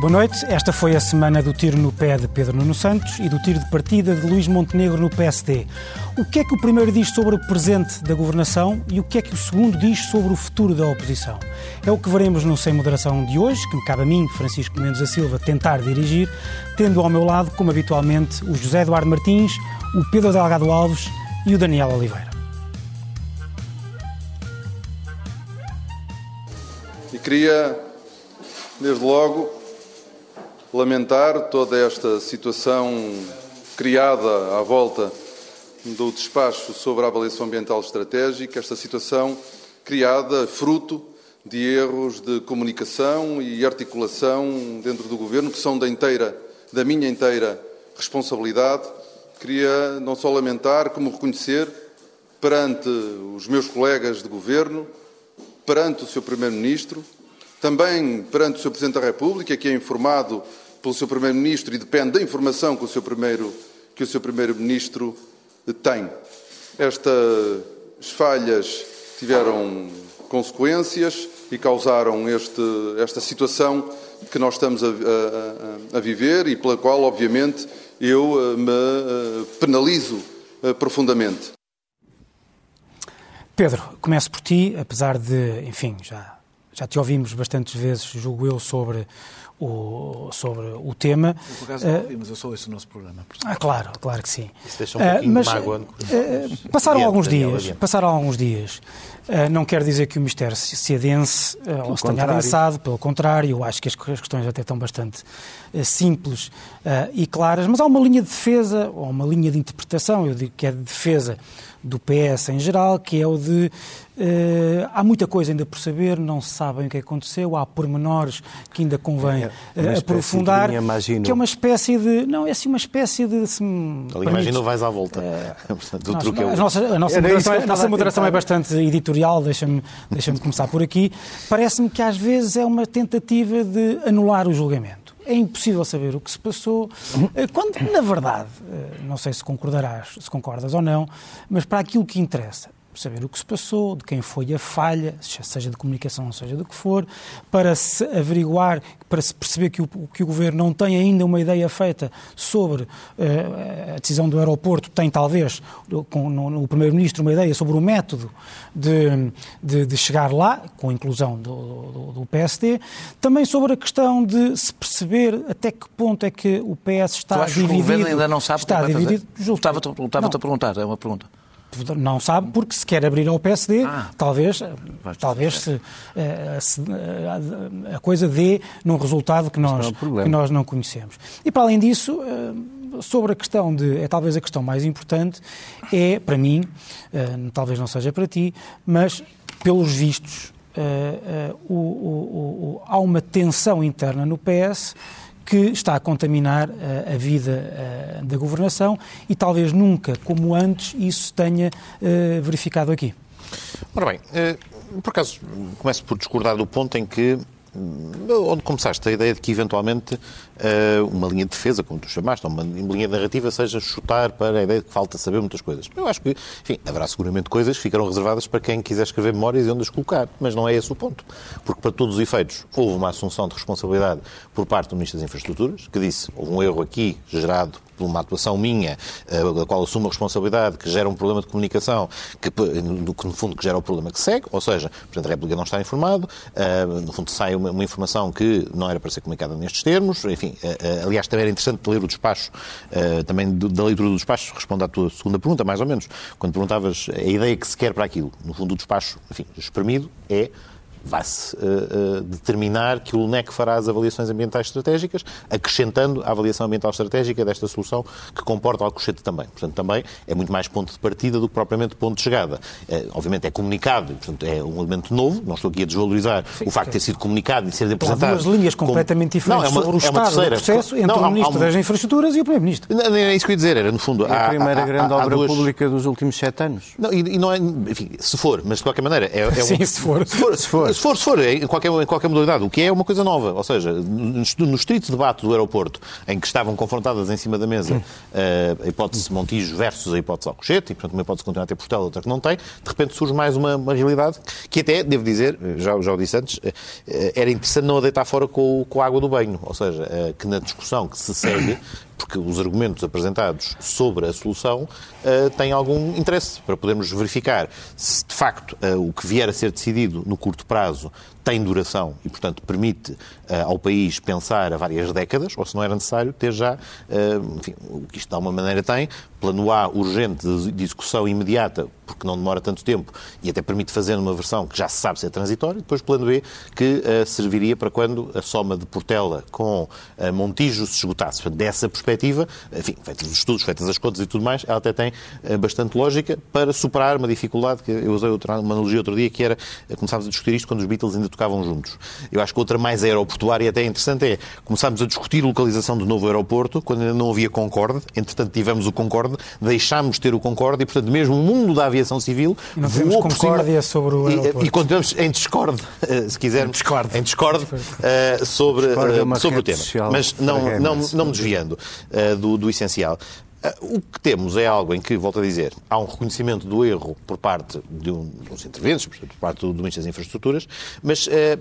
Boa noite. Esta foi a semana do tiro no pé de Pedro Nuno Santos e do tiro de partida de Luís Montenegro no PSD. O que é que o primeiro diz sobre o presente da governação e o que é que o segundo diz sobre o futuro da oposição? É o que veremos no Sem Moderação de hoje, que me cabe a mim, Francisco Mendes da Silva, tentar dirigir, tendo ao meu lado, como habitualmente, o José Eduardo Martins, o Pedro Delgado Alves e o Daniel Oliveira. E queria, desde logo, lamentar toda esta situação criada à volta do despacho sobre a avaliação ambiental estratégica, esta situação criada fruto de erros de comunicação e articulação dentro do governo que são da inteira, da minha inteira responsabilidade. Queria não só lamentar, como reconhecer perante os meus colegas de governo, perante o Sr. Primeiro-Ministro, também perante o Sr. Presidente da República, que é informado pelo Sr. Primeiro-Ministro e depende da informação que o Sr. Primeiro. Primeiro-Ministro tem. Estas falhas tiveram consequências e causaram este, esta situação que nós estamos a, a, a, viver e pela qual, obviamente, eu eh, me eh, penalizo eh, profundamente. Pedro, começo por ti, apesar de, enfim, já já te ouvimos bastantes vezes, julgo eu, sobre o, sobre o tema. por acaso não ouvi, mas eu sou esse o nosso programa. Ah, claro, claro que sim. Isso deixa um uh, pouquinho mas, de mágoa. Uh, passaram alguns dias, passaram alguns dias. Uh, não quer dizer que o mistério se adense uh, ou se tenha adensado, pelo contrário, eu acho que as questões até estão bastante uh, simples e claras, mas há uma linha de defesa, ou uma linha de interpretação, eu digo que é de defesa do PS em geral, que é o de Uh, há muita coisa ainda por saber, não se sabem o que aconteceu, há pormenores que ainda convém é, é uh, aprofundar, que é uma espécie de. Não, é assim uma espécie de. Se imagino vais à volta. Uh, do nós, truque a, nossa, a nossa moderação, a nossa moderação é bastante editorial, deixa-me deixa começar por aqui. Parece-me que às vezes é uma tentativa de anular o julgamento é impossível saber o que se passou, quando, na verdade, não sei se concordarás, se concordas ou não, mas para aquilo que interessa, saber o que se passou, de quem foi a falha, seja de comunicação, seja do que for, para se averiguar, para se perceber que o, que o Governo não tem ainda uma ideia feita sobre uh, a decisão do aeroporto, tem talvez, com, no, no Primeiro-Ministro, uma ideia sobre o método de, de, de chegar lá, com a inclusão do, do, do, PSD, também sobre a questão de se perceber até que ponto é que o PS está dividido. Que o Governo ainda não sabe está dividido. Estava-te a perguntar, é uma pergunta. Não sabe porque se quer abrir ao PSD, ah, talvez, talvez se, eh, se, eh, a coisa dê num resultado que nós, é que nós não conhecemos. E para além disso, eh, sobre a questão de, é talvez a questão mais importante, é, para mim, talvez não seja para ti, mas pelos vistos, o, o, o, há uma tensão interna no PS que está a contaminar uh, a vida uh, da governação e talvez nunca, como antes, isso tenha uh, verificado aqui. Ora bem, por acaso começo por discordar do ponto em que onde começaste a ideia de que eventualmente uh, uma linha de defesa, como tu chamaste, uma linha narrativa seja chutar para a ideia de que falta saber muitas coisas. Eu acho que, enfim, haverá seguramente coisas que ficarão reservadas para quem quiser escrever memórias e onde as colocar, mas não é esse o ponto. Porque, para todos os efeitos, houve uma assunção de responsabilidade por parte do Ministro das Infraestruturas, que disse houve um erro aqui gerado por uma atuação minha, uh, qual assumo a responsabilidade, que gera um problema de comunicação, que, no, no fundo, que gera o problema que segue, ou seja, o Presidente da República não está informado, uh, no fundo sai uma, uma informação que não era para ser comunicada nestes termos, enfim, eh, eh, aliás, também era interessante ler o despacho, eh, também da leitura do despacho, responde à tua segunda pergunta, mais ou menos, quando perguntavas a ideia que se quer para aquilo. No fundo, o despacho, enfim, espremido, é vai-se uh, uh, determinar que o LNEC fará as avaliações ambientais estratégicas, acrescentando a avaliação ambiental estratégica desta solução, que comporta Alcochete também. Portanto, também é muito mais ponto de partida do que propriamente ponto de chegada. Uh, obviamente é comunicado, portanto, é um elemento novo, não estou aqui a desvalorizar Sim, o facto de ter sido comunicado e de ser apresentado. Há duas linhas completamente como... diferentes não, é uma, sobre o é estado do processo entre não, o Ministro das Infraestruturas e o Primeiro-Ministro. Não, é isso que eu ia dizer, era no fundo... É a primeira há, grande há, obra duas... pública dos últimos sete anos. Não, e, e, não é, enfim, se for, mas de qualquer maneira... É, é Sim, um... se for. Se for, se for, se for, se for em, qualquer, em qualquer modalidade, o que é uma coisa nova. Ou seja, no, no estrito debate do aeroporto, em que estavam confrontadas em cima da mesa uh, a hipótese Montijo versus a hipótese Alcochete, e portanto uma hipótese continuar a ter Portela, outra que não tem, de repente surge mais uma, uma realidade que até, devo dizer, já, já o disse antes, uh, era interessante não a deitar fora com, com a água do banho. Ou seja, uh, que na discussão que se segue porque os argumentos apresentados sobre a solução uh, têm algum interesse para podermos verificar se de facto uh, o que vier a ser decidido no curto prazo tem duração e, portanto, permite uh, ao país pensar a várias décadas, ou se não era necessário ter já, enfim, o que isto de alguma maneira tem, plano A urgente de execução imediata, porque não demora tanto tempo e até permite fazer uma versão que já se sabe ser transitória, depois plano B, que serviria para quando a soma de Portela com Montijo se esgotasse. Dessa perspectiva, enfim, feitos os estudos, feitas as contas e tudo mais, ela até tem eh, bastante lógica para superar uma dificuldade que eu usei uma analogia outro dia, que era, eh, começámos a discutir isto quando os Beatles ainda tocavam juntos. Eu acho que outra mais aeroportuária e até interessante é, começámos a discutir a localização do novo aeroporto quando ainda não havia Concorde, entretanto tivemos o Concorde, deixámos de ter o Concorde e, portanto, mesmo o mundo da aviação civil e não voou concórdia sobre o aeroporto. E, e continuamos em discorde, eh, se quisermos, em discorde, em discorde uh, sobre, uh, sobre o tema. Mas não, não, não me desviando. Eh, do, do essencial. Eh, o que temos é algo em que, volto a dizer, há um reconhecimento do erro por parte de, um, uns intervenientes, por parte do Ministro das Infraestruturas, mas eh,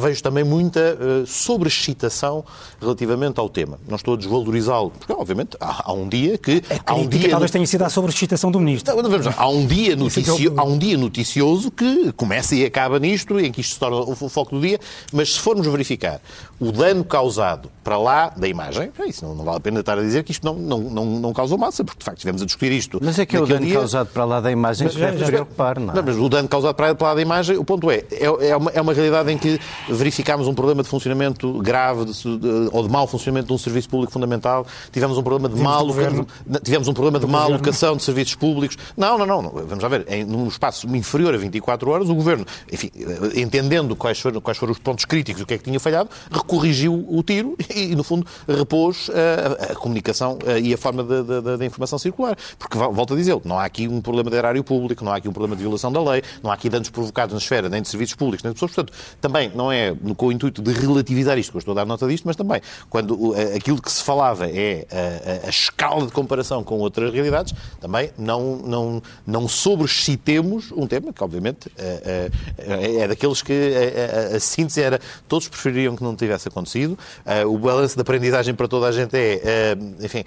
vejo também muita eh, sobreexcitação relativamente ao tema. Não estou a desvalorizá-lo, porque, obviamente, há, há, um dia que... há um dia talvez tenha sido a sobreexcitação do Ministro. Não, vamos, há, um dia noticio, há um dia noticioso que começa e acaba nisto, em que isto se torna o foco do dia, mas se formos verificar o dano causado para lá da imagem, isso não, não vale a pena estar a dizer que isto não, não, não não causou massa, porque de facto estivemos a discutir isto. Mas é que é o dano dia... causado para lá da imagem que deve preocupar, não é? Não, mas o dano causado para lá da imagem, o ponto é, é, é, uma, é uma realidade em que verificámos um problema de funcionamento grave de, de, ou de mau funcionamento de um serviço público fundamental, tivemos um problema de mal tivemos um problema de má alocação de serviços públicos. Não, não, não, vamos lá ver, em, num espaço inferior a 24 horas, o Governo, enfim, entendendo quais foram, quais foram os pontos críticos, o que é que tinha falhado, recorrigiu o tiro e, no fundo, repôs a, a, a comunicação e a forma da, da, da, informação circular. Porque, volto a dizer, não há aqui um problema de erário público, não há aqui um problema de violação da lei, não há aqui danos provocados na esfera nem de serviços públicos, nem de pessoas. Portanto, também não é com o intuito de relativizar isto, que eu estou a dar nota disto, mas também quando aquilo que se falava é a, a, a escala de comparação com outras realidades, também não, não, não sobreexcitemos um tema que, obviamente, é, é, é daqueles que a, a, síntese era todos prefeririam que não tivesse acontecido. O balanço de aprendizagem para toda a gente é, enfim,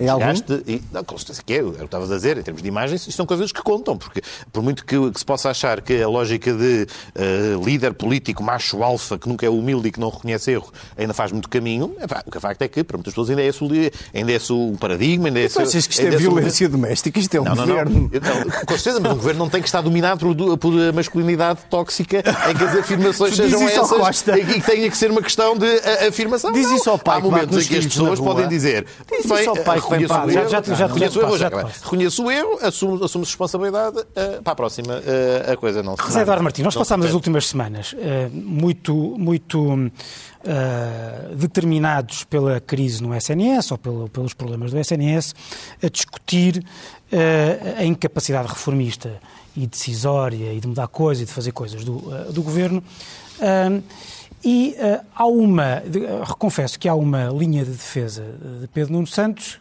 é desgaste. E, não, com certeza que é, eu estava a dizer, em termos de imagens, isto são coisas que contam, porque por muito que, que se possa achar que a lógica de uh, líder político macho alfa, que nunca é humilde e que não reconhece erro, ainda faz muito caminho, é, o que é facto é que para muitas pessoas ainda é esse, ainda é esse um paradigma, ainda é esse... Achas que isto é violência um... doméstica? Isto é um não, governo... Não, não. com certeza, mas um governo não tem que estar dominado por, por masculinidade tóxica em que as afirmações sejam essas e que tenha que ser uma questão de afirmação. Diz isso ao pai. Há momentos em que as pessoas podem dizer... Diz isso ao pai que vem para já, já, já, reconheço o erro, já, reconheço o erro, assumo, assumo responsabilidade, uh, para a próxima uh, a coisa não se José Eduardo Martins, nós passámos as últimas semanas uh, muito, muito determinados pela crise no SNS ou pelo, pelos problemas do SNS a discutir a incapacidade reformista e decisória e de mudar coisas e de fazer coisas do, do governo. E uh, há uma, uh, confesso que há uma linha de defesa de Pedro Nuno Santos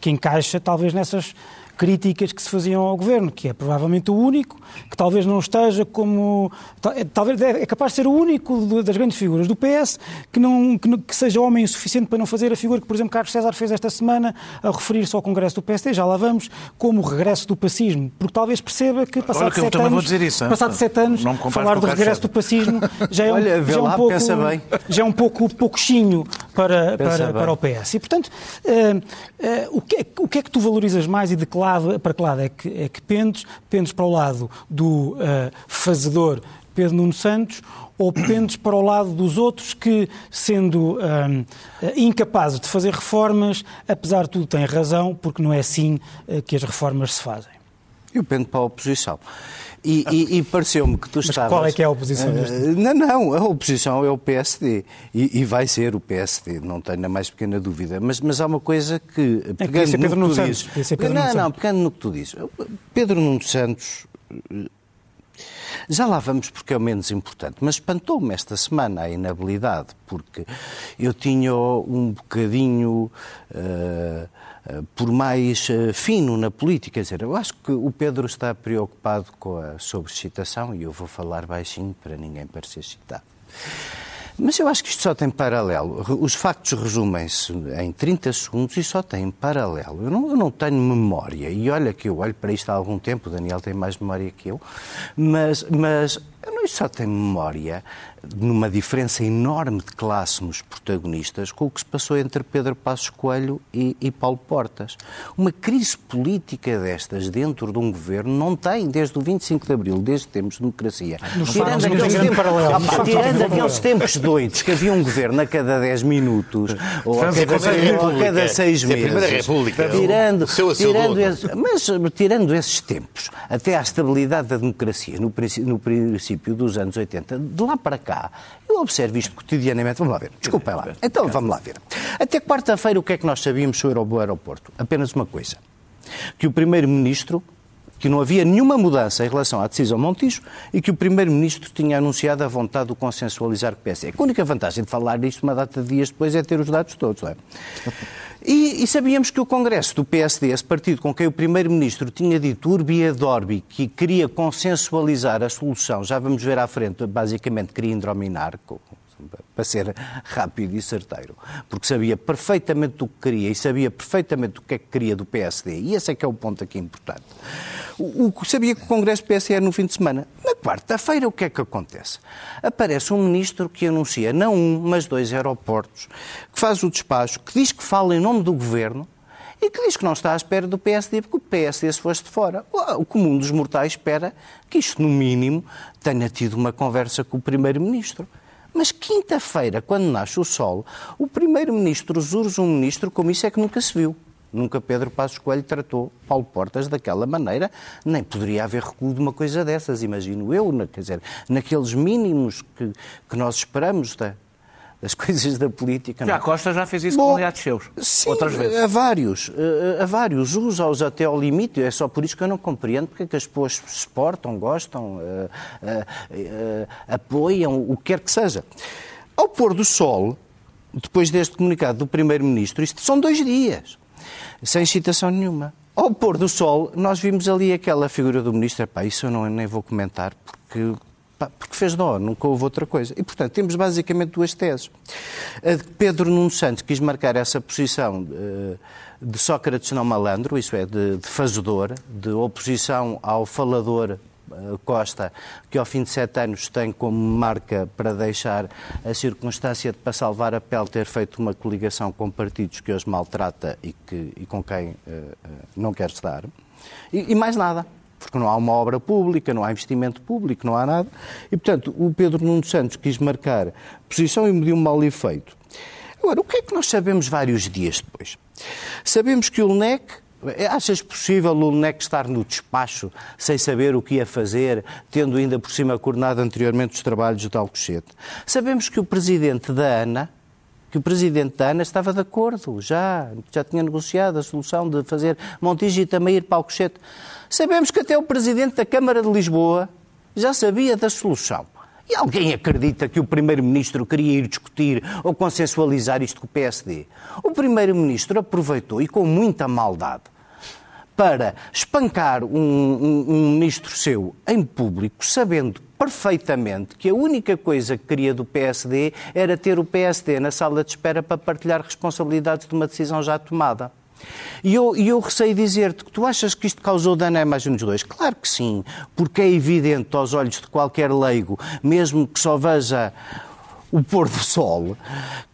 que encaixa talvez nessas críticas que se faziam ao governo, que é provavelmente o único, que talvez não esteja como. É, talvez é, é capaz de ser o único das grandes figuras do PS que, não, que, que seja homem o suficiente para não fazer a figura que, por exemplo, Carlos César fez esta semana a referir-se ao Congresso do PSD, já lá vamos, como o regresso do pacismo, porque talvez perceba que passado sete anos, isso, passado sete anos falar do regresso do pacismo já é um, Olha, já é um lá, pouco, já é um pouco pouquinho para, para, para o PS. E, portanto, uh, uh, o, que é, o que é que tu valorizas mais e de que lado, para que lado é que, é que pendes? Pendes para o lado do uh, fazedor Pedro Nuno Santos ou pendes para o lado dos outros que, sendo um, incapazes de fazer reformas, apesar de tudo têm razão, porque não é assim uh, que as reformas se fazem? Eu pendo para a oposição. E, e, e pareceu-me que tu Mas estavas... qual é que é a oposição uh, Não, não, a oposição é o PSD. E, e, vai ser o PSD, não tenho a mais pequena dúvida. Mas, mas há uma coisa que... É pegando que Pedro Nuno Santos. Dizes, não, não, pegando no que tu dizes. Pedro Nuno Santos Já lá vamos porque é o menos importante, mas espantou-me esta semana a inabilidade, porque eu tinha um bocadinho. Uh, por mais fino na política. Quer dizer, eu acho que o Pedro está preocupado com a sobrecitação e eu vou falar baixinho para ninguém parecer excitado. Mas eu acho que isto só tem paralelo. Os factos resumem-se em 30 segundos e só tem paralelo. Eu não, eu não, tenho memória. E olha que eu olho para isto há algum tempo, o Daniel tem mais memória que eu, mas, mas eu não, só tenho memória numa diferença enorme de classe nos protagonistas com o que se passou entre Pedro Passos Coelho e, e, Paulo Portas. Uma crise política destas dentro de um governo não tem desde o 25 de Abril, desde que temos democracia. Nos tirando aqueles, tempos, paralelo. tirando aqueles tempos doidos que havia um governo a cada 10 minutos ou a cada, ou a cada 6 meses. É. Tirando, tirando esse, mas tirando esses tempos, até à estabilidade da democracia, no princípio, no princípio dos anos 80, de lá para cá, cá. Eu observo isto cotidianamente. Vamos lá ver. Desculpem lá. Então, vamos lá ver. Até quarta-feira, o que é que nós sabíamos sobre o aeroporto? Apenas uma coisa. Que o Primeiro-Ministro que não havia nenhuma mudança em relação à decisão Montijo e que o Primeiro-Ministro tinha anunciado a vontade de consensualizar com o PSD. A única vantagem de falar disto uma data de dias depois é ter os dados todos, não é? E, e, sabíamos que o Congresso do PSD, esse partido com quem o Primeiro-Ministro tinha dito urbi et orbi que queria consensualizar a solução, já vamos ver à frente, basicamente queria indrominar, para ser rápido e certeiro, porque sabia perfeitamente do que queria e sabia perfeitamente o que é que queria do PSD, e esse é que é o ponto aqui importante. O, o, sabia que o Congresso PSD era no fim de semana. Na quarta-feira, o que é que acontece? Aparece um ministro que anuncia não um, mas dois aeroportos, que faz o despacho, que diz que fala em nome do governo e que diz que não está à espera do PSD, porque o PSD se fosse de fora. O comum dos mortais espera que isto, no mínimo, tenha tido uma conversa com o Primeiro-Ministro. Mas quinta-feira, quando nasce o sol, o Primeiro-Ministro urge um ministro como isso é que nunca se viu. Nunca Pedro Passos Coelho tratou Paulo Portas daquela maneira, nem poderia haver recuo de uma coisa dessas, imagino eu, quer dizer, naqueles mínimos que, que nós esperamos da, das coisas da política. Já não. Costa já fez isso Bom, com aliados seus, sim, outras vezes. A vários, a vários, usa-os até ao limite, é só por isso que eu não compreendo porque é que as pessoas se portam, gostam, uh, uh, uh, apoiam, o que quer que seja. Ao pôr do sol, depois deste comunicado do Primeiro-Ministro, isto são dois dias sem citação nenhuma. Ao pôr do sol, nós vimos ali aquela figura do ministro, pá, isso eu não, nem vou comentar, porque, porque fez dó, nunca houve outra coisa. E, portanto, temos basicamente duas teses. A de Pedro Nuno Santos quis marcar essa posição de, eh, de Sócrates não malandro, isso é, de, de fazedor, de oposição ao falador eh, Costa, que ao fim de sete anos tem como marca para deixar a circunstância de, para salvar a pele, ter feito uma coligação com partidos que os maltrata e, que, e com quem uh, não quer estar. E, e, mais nada, porque não há uma obra pública, não há investimento público, não há nada. E, portanto, o Pedro Nuno Santos quis marcar posição e mediu um mal efeito. Agora, o que é que nós sabemos vários dias depois? Sabemos que o LNEC Achas possível o NEC estar no despacho sem saber o que ia fazer, tendo ainda por cima coordenado anteriormente os trabalhos de Alcochete? Sabemos que o presidente da ANA, que o presidente da ANA estava de acordo, já, já tinha negociado a solução de fazer Montijo e também ir para Alcochete. Sabemos que até o presidente da Câmara de Lisboa já sabia da solução. E alguém acredita que o Primeiro-Ministro queria ir discutir ou consensualizar isto com o PSD? O Primeiro-Ministro aproveitou e com muita maldade para espancar um, um, um, ministro seu em público, sabendo perfeitamente que a única coisa que queria do PSD era ter o PSD na sala de espera para partilhar responsabilidades de uma decisão já tomada. E eu, eu receio dizer-te que tu achas que isto causou dano à imagem dos dois? Claro que sim, porque é evidente aos olhos de qualquer leigo, mesmo que só veja o pôr do sol,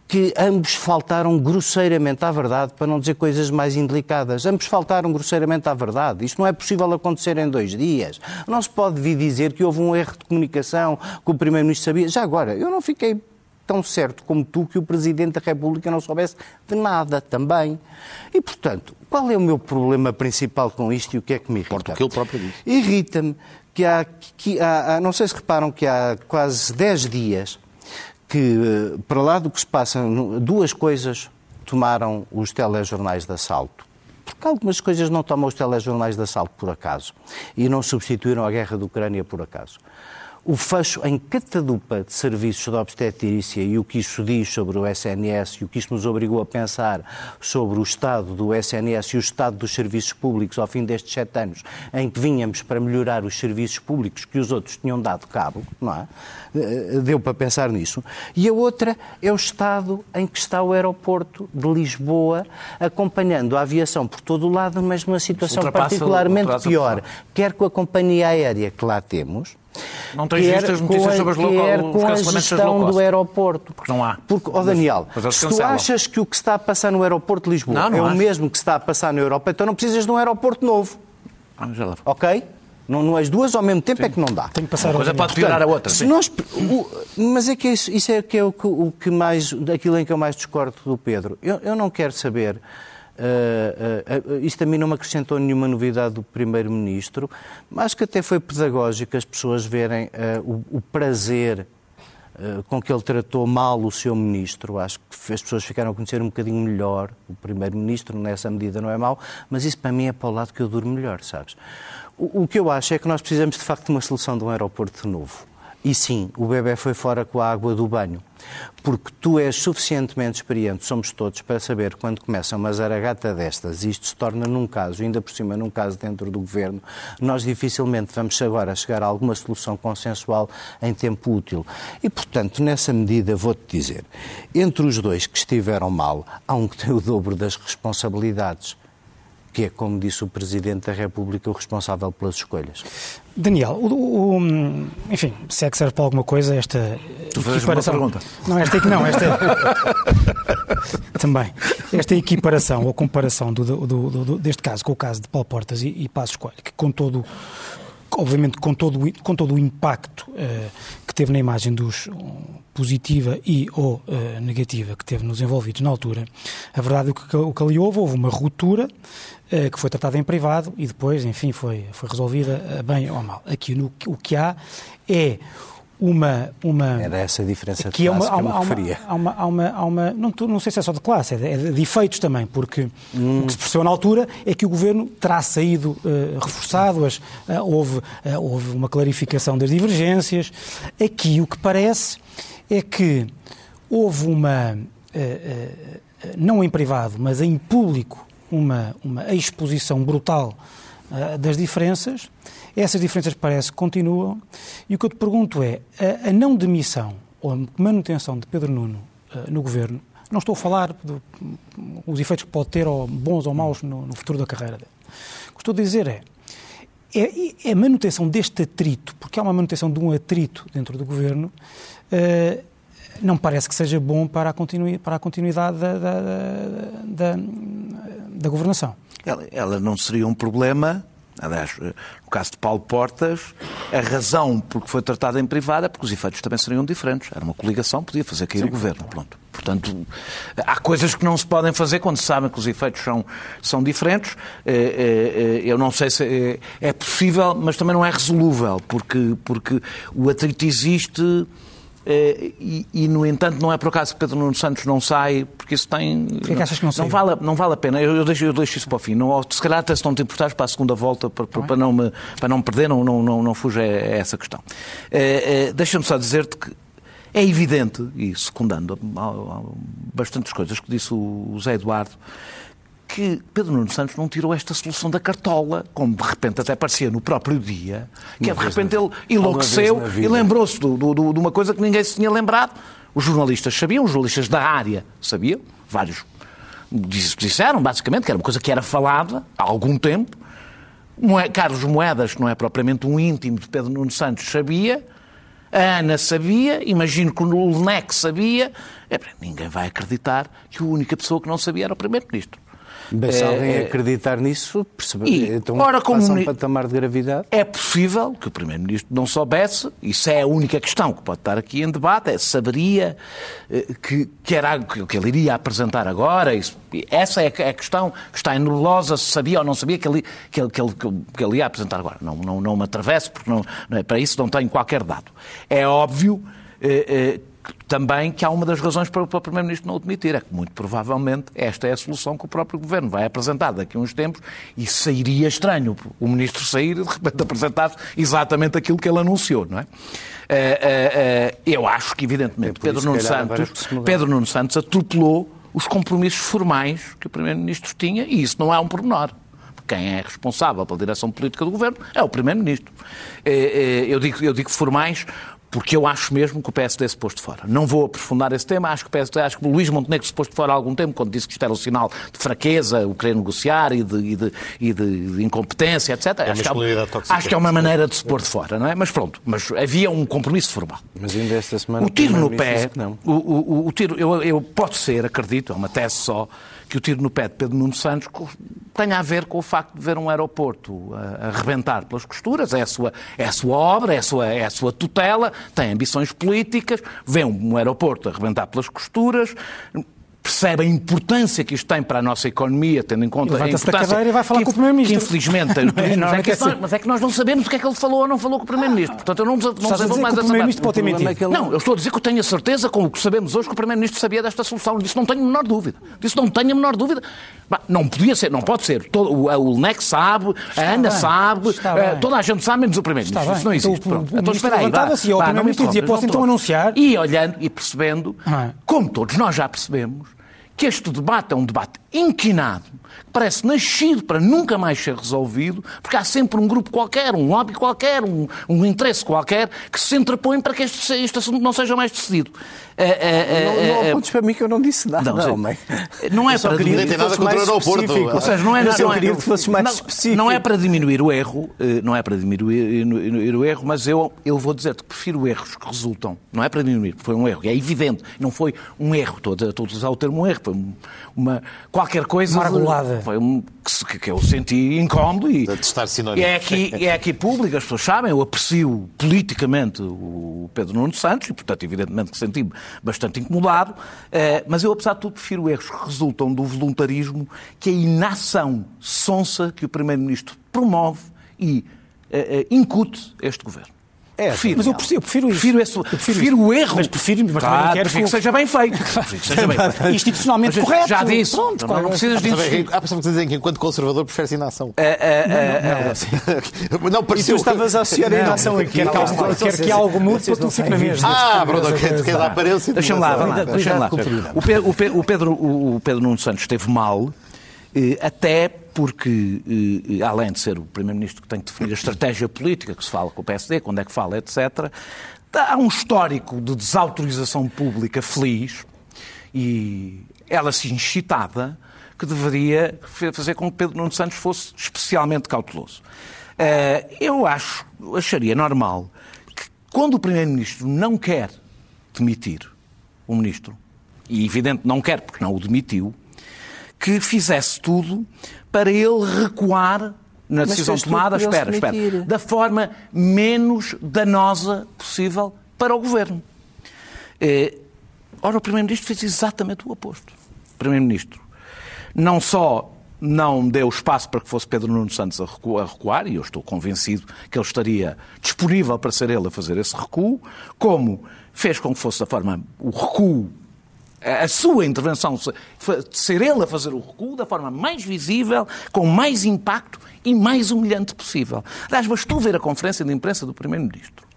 que ambos faltaram grosseiramente à verdade, para não dizer coisas mais indelicadas. Ambos faltaram grosseiramente à verdade. Isto não é possível acontecer em dois dias. Não se pode vir dizer que houve um erro de comunicação, que o Primeiro-Ministro sabia. Já agora, eu não fiquei tão certo como tu que o Presidente da República não soubesse de nada também. E, portanto, qual é o meu problema principal com isto e o que é que me irrita? Porto que ele próprio disse. Irrita-me que há, que há, não sei se reparam que há quase 10 dias que, eh, para lá do que se passa, duas coisas tomaram os telejornais de assalto. porque algumas coisas não tomam os telejornais de assalto por acaso e não substituíram a guerra da Ucrânia por acaso o fecho em catadupa de serviços de obstetrícia e o que isso diz sobre o SNS e o que isso nos obrigou a pensar sobre o estado do SNS e o estado dos serviços públicos ao fim destes sete anos, em que vínhamos para melhorar os serviços públicos que os outros tinham dado cabo, não é? Eh, deu para pensar nisso. E a outra é o estado em que está o aeroporto de Lisboa, acompanhando a aviação por todo o lado, mas numa situação particularmente pior, quer com a companhia aérea que lá temos, não tens visto as notícias sobre as quer com a gestão do aeroporto. Porque não há. Porque, oh Daniel, mas, mas se tu achas que o que está a passar no aeroporto de Lisboa não, não é acho. o mesmo que está a passar na Europa, então não precisas de um aeroporto novo. Ah, já lá. Ok? Não, não as duas ao mesmo tempo é Sim. é que não dá. Tem que passar Uma coisa pode piorar a outra. Se nós, o, mas é que isso, isso é, que é o, que, o que mais, daquilo em que eu mais discordo do Pedro. Eu, eu não quero saber Uh, uh, isto a mim não me acrescentou nenhuma novidade do Primeiro-Ministro, mas que até foi pedagógico as pessoas verem o, o, prazer com que ele tratou mal o seu Ministro. Acho que as pessoas ficaram a conhecer um bocadinho melhor o Primeiro-Ministro, nessa medida não é mau, mas isso para mim é para o lado que eu durmo melhor, sabes? O, o que eu acho é que nós precisamos de facto de uma solução de um aeroporto novo. E sim, o bebê foi fora com a água do banho. Porque tu és suficientemente experiente, somos todos, para saber quando começa uma zaragata destas, isto se torna num caso, ainda por cima num caso dentro do governo, nós dificilmente vamos agora chegar a alguma solução consensual em tempo útil. E, portanto, nessa medida, vou-te dizer, entre os dois que estiveram mal, há um que tem o dobro das responsabilidades que é, como disse o Presidente da República, o responsável pelas escolhas. Daniel, o, o, enfim, se é que serve para alguma coisa esta tu equiparação... Uma pergunta. Não, esta não, esta também. Esta equiparação ou comparação do, do, do, deste caso com o caso de Paulo Portas e, e Passos Coelho, que com todo obviamente com todo, com todo o impacto uh, que teve na imagem dos positiva e ou uh, negativa que teve nos envolvidos na altura, a verdade é que o que ali houve, houve uma ruptura uh, que foi tratada em privado e depois, enfim, foi, foi resolvida bem ou mal. Aqui no, o que há é uma, uma... Era essa a diferença de que é classe uma, que me referia. Há uma, há uma, há uma, não, não sei se é só de classe, é de, é de efeitos também, porque hum. o que se percebeu na altura é que o Governo terá saído uh, reforçado, as, uh, houve, uh, houve uma clarificação das divergências. Aqui o que parece é que houve uma, não em privado, mas em público, uma, uma exposição brutal das diferenças essas diferenças parece que continuam. E o que eu te pergunto é, a, a não demissão ou a manutenção de Pedro Nuno uh, no governo, não estou a falar dos efeitos que pode ter, ou bons ou maus, no, no futuro da carreira dele. O que estou a dizer é, é, é, a manutenção deste atrito, porque há uma manutenção de um atrito dentro do governo, uh, não parece que seja bom para a, continui, para a continuidade da, da, da, da governação. Ela, ela, não seria um problema Aliás, no caso de Paulo Portas, a razão por que foi tratada em privado é porque os efeitos também seriam diferentes. Era uma coligação, podia fazer cair Sim. o governo. Pronto. Portanto, há coisas que não se podem fazer quando se sabem que os efeitos são, são diferentes. Eh, eh, eh, eu não sei se é possível, mas também não é resolúvel, porque, porque o atrito existe eh, e, e, no entanto, não é por acaso que Pedro Nuno Santos não sai, porque isso tem. Por que achas que não sai? Não vale, não vale a pena. Eu, eu, deixo, eu deixo isso para o fim. Não, se calhar até se não te importares para a segunda volta, para, para, para, não, me, para não me perder, não, não, não, não fuja a essa questão. É, é, Deixa-me só dizer-te que é evidente, e secundando bastantes coisas que disse o Zé Eduardo, que Pedro Nuno Santos não tirou esta solução da cartola, como de repente até parecia no próprio dia, que é de repente ele enlouqueceu e lembrou-se de, de, de uma coisa que ninguém se tinha lembrado. Os jornalistas sabiam, os jornalistas da área sabiam, vários disseram basicamente que era uma coisa que era falada há algum tempo. Carlos Moedas, que não é propriamente um íntimo de Pedro Nuno Santos, sabia. A Ana sabia, imagino que o Lenec sabia. É, ninguém vai acreditar que a única pessoa que não sabia era o Primeiro-Ministro. Mas se alguém é, acreditar nisso, percebe, e, então ora, como passa um patamar de gravidade. É possível que o Primeiro-Ministro não soubesse, isso é a única questão que pode estar aqui em debate, é saberia eh, que, que era que ele iria apresentar agora, isso, essa é a questão que está em nebulosa, se sabia ou não sabia que ele, que ele, que ele, que ele ia apresentar agora. Não, não, não me atravesso, porque não, não é, para isso não tenho qualquer dado. É óbvio eh, eh, também que há uma das razões para, o Primeiro-Ministro não o demitir. É que, muito provavelmente, esta é a solução que o próprio Governo vai apresentar daqui a uns tempos e sairia estranho o Ministro sair e, de repente, apresentar exatamente aquilo que ele anunciou, não é? Uh, uh, uh, eu acho que, evidentemente, é Pedro Nuno, Santos, Pedro Nuno Santos atropelou os compromissos formais que o Primeiro-Ministro tinha e isso não é um pormenor quem é responsável pela direção política do governo é o Primeiro-Ministro. Eu digo, eu digo formais porque eu acho mesmo que o PSD se pôs de fora. Não vou aprofundar esse tema, acho que o PSD, acho que o Luís Montenegro se pôs de fora há algum tempo, quando disse que isto era um sinal de fraqueza, o querer negociar e de, e de, e de, incompetência, etc. É acho, que há, acho que é uma maneira de se pôr de fora, não é? Mas pronto, mas havia um compromisso formal. Mas ainda esta semana... O tiro no pé, o, o, o, tiro, eu, eu pode ser, acredito, é uma tese só, que o tiro no pé de Pedro Nuno Santos tenha a ver com o facto de ver um aeroporto a, a rebentar pelas costuras, é a, sua, é a sua obra, é a sua, é a sua tutela, tem ambições políticas, vê um, aeroporto a rebentar pelas costuras, percebe a importância que isto tem para a nossa economia, tendo em conta a importância... da cadeira e vai falar que, com o Primeiro-Ministro. infelizmente turismo, não, é que nós, mas é que nós não sabemos o que é que ele falou ou não falou com o Primeiro-Ministro. Portanto, eu não, não Estás sei mais que o Primeiro-Ministro pode ter mentido. É. Não, eu estou a dizer que eu tenho a certeza com o que sabemos hoje que o Primeiro-Ministro sabia desta solução. Disso não tenho a menor dúvida. Disso não tenho a menor dúvida. Não podia ser, não pode ser. Todo, o, o NEC sabe, Está a Ana bem. sabe, uh, toda a gente sabe, menos o Primeiro-Ministro. Isso não existe. Então, o, então espera aí. Vá, o Primeiro-Ministro dizia, posso então anunciar... E olhando e percebendo, ah. como todos nós já percebemos, que este debate é um debate inquinado, que parece nascido para nunca mais ser resolvido, porque há sempre um grupo qualquer, um lobby qualquer, um, um interesse qualquer, que se interpõe para que este, este assunto não seja mais decidido. Uh, uh, uh, não, não apontes para mim que eu não disse nada. Não, não, não é para diminuir. Não nada contra o aeroporto. Ou seja, não é, não, não, que fosse mais não, específico. Não é para diminuir o erro, não é para diminuir o erro, mas eu, eu vou dizer-te que prefiro erros que resultam. Não é para diminuir, foi um erro. É evidente. Não foi um erro. Estou a usar o termo um erro. Foi uma, qualquer coisa. Uma Foi um, que, que eu senti incómodo e. De estar e é aqui, é aqui público, as pessoas sabem, eu aprecio politicamente o Pedro Nuno Santos e, portanto, evidentemente que senti-me bastante incomodado, eh, mas eu, apesar de tudo, prefiro erros que resultam do voluntarismo que a inação sonsa que o Primeiro-Ministro promove e eh, eh, incute este governo. É, prefiro, mas eu prefiro, eu prefiro isso. Prefiro, esse, eu prefiro, prefiro o erro. Mas prefiro, mas claro, não quero que, que seja bem feito. Que seja bem feito. Institucionalmente correto. Já disse. Pronto, não, não precisas disso. Há pessoas que dizem que enquanto conservador preferes inação. não, não, pareceu. E tu estavas a associar a inação aqui. Quer que, que algo mude para tu ficar na mesma. Ah, pronto, quer dar aparência. Deixa-me lá, deixa-me lá. O Pedro Nuno Santos esteve mal, até porque, eh, além de ser o Primeiro-Ministro que tem que definir a estratégia política, que se fala com o PSD, quando é que fala, etc., há um histórico de desautorização pública feliz e ela se incitada que deveria fazer com que Pedro Nuno Santos fosse especialmente cauteloso. Eh, eu acho, acharia normal que quando o Primeiro-Ministro não quer demitir o Ministro, e evidente não quer porque não o demitiu, que fizesse tudo para ele recuar na decisão tomada, espera, espera, da forma menos danosa possível para o Governo. Eh, ora, o Primeiro-Ministro fez exatamente o oposto. O Primeiro-Ministro não só não deu espaço para que fosse Pedro Nuno Santos a recuar, e eu estou convencido que ele estaria disponível para ser ele a fazer esse recuo, como fez com que fosse da forma, o recuo a sua intervenção, ser ele a fazer o recuo da forma mais visível, com mais impacto e mais humilhante possível. Aliás, bastou ver a conferência de imprensa do Primeiro-Ministro.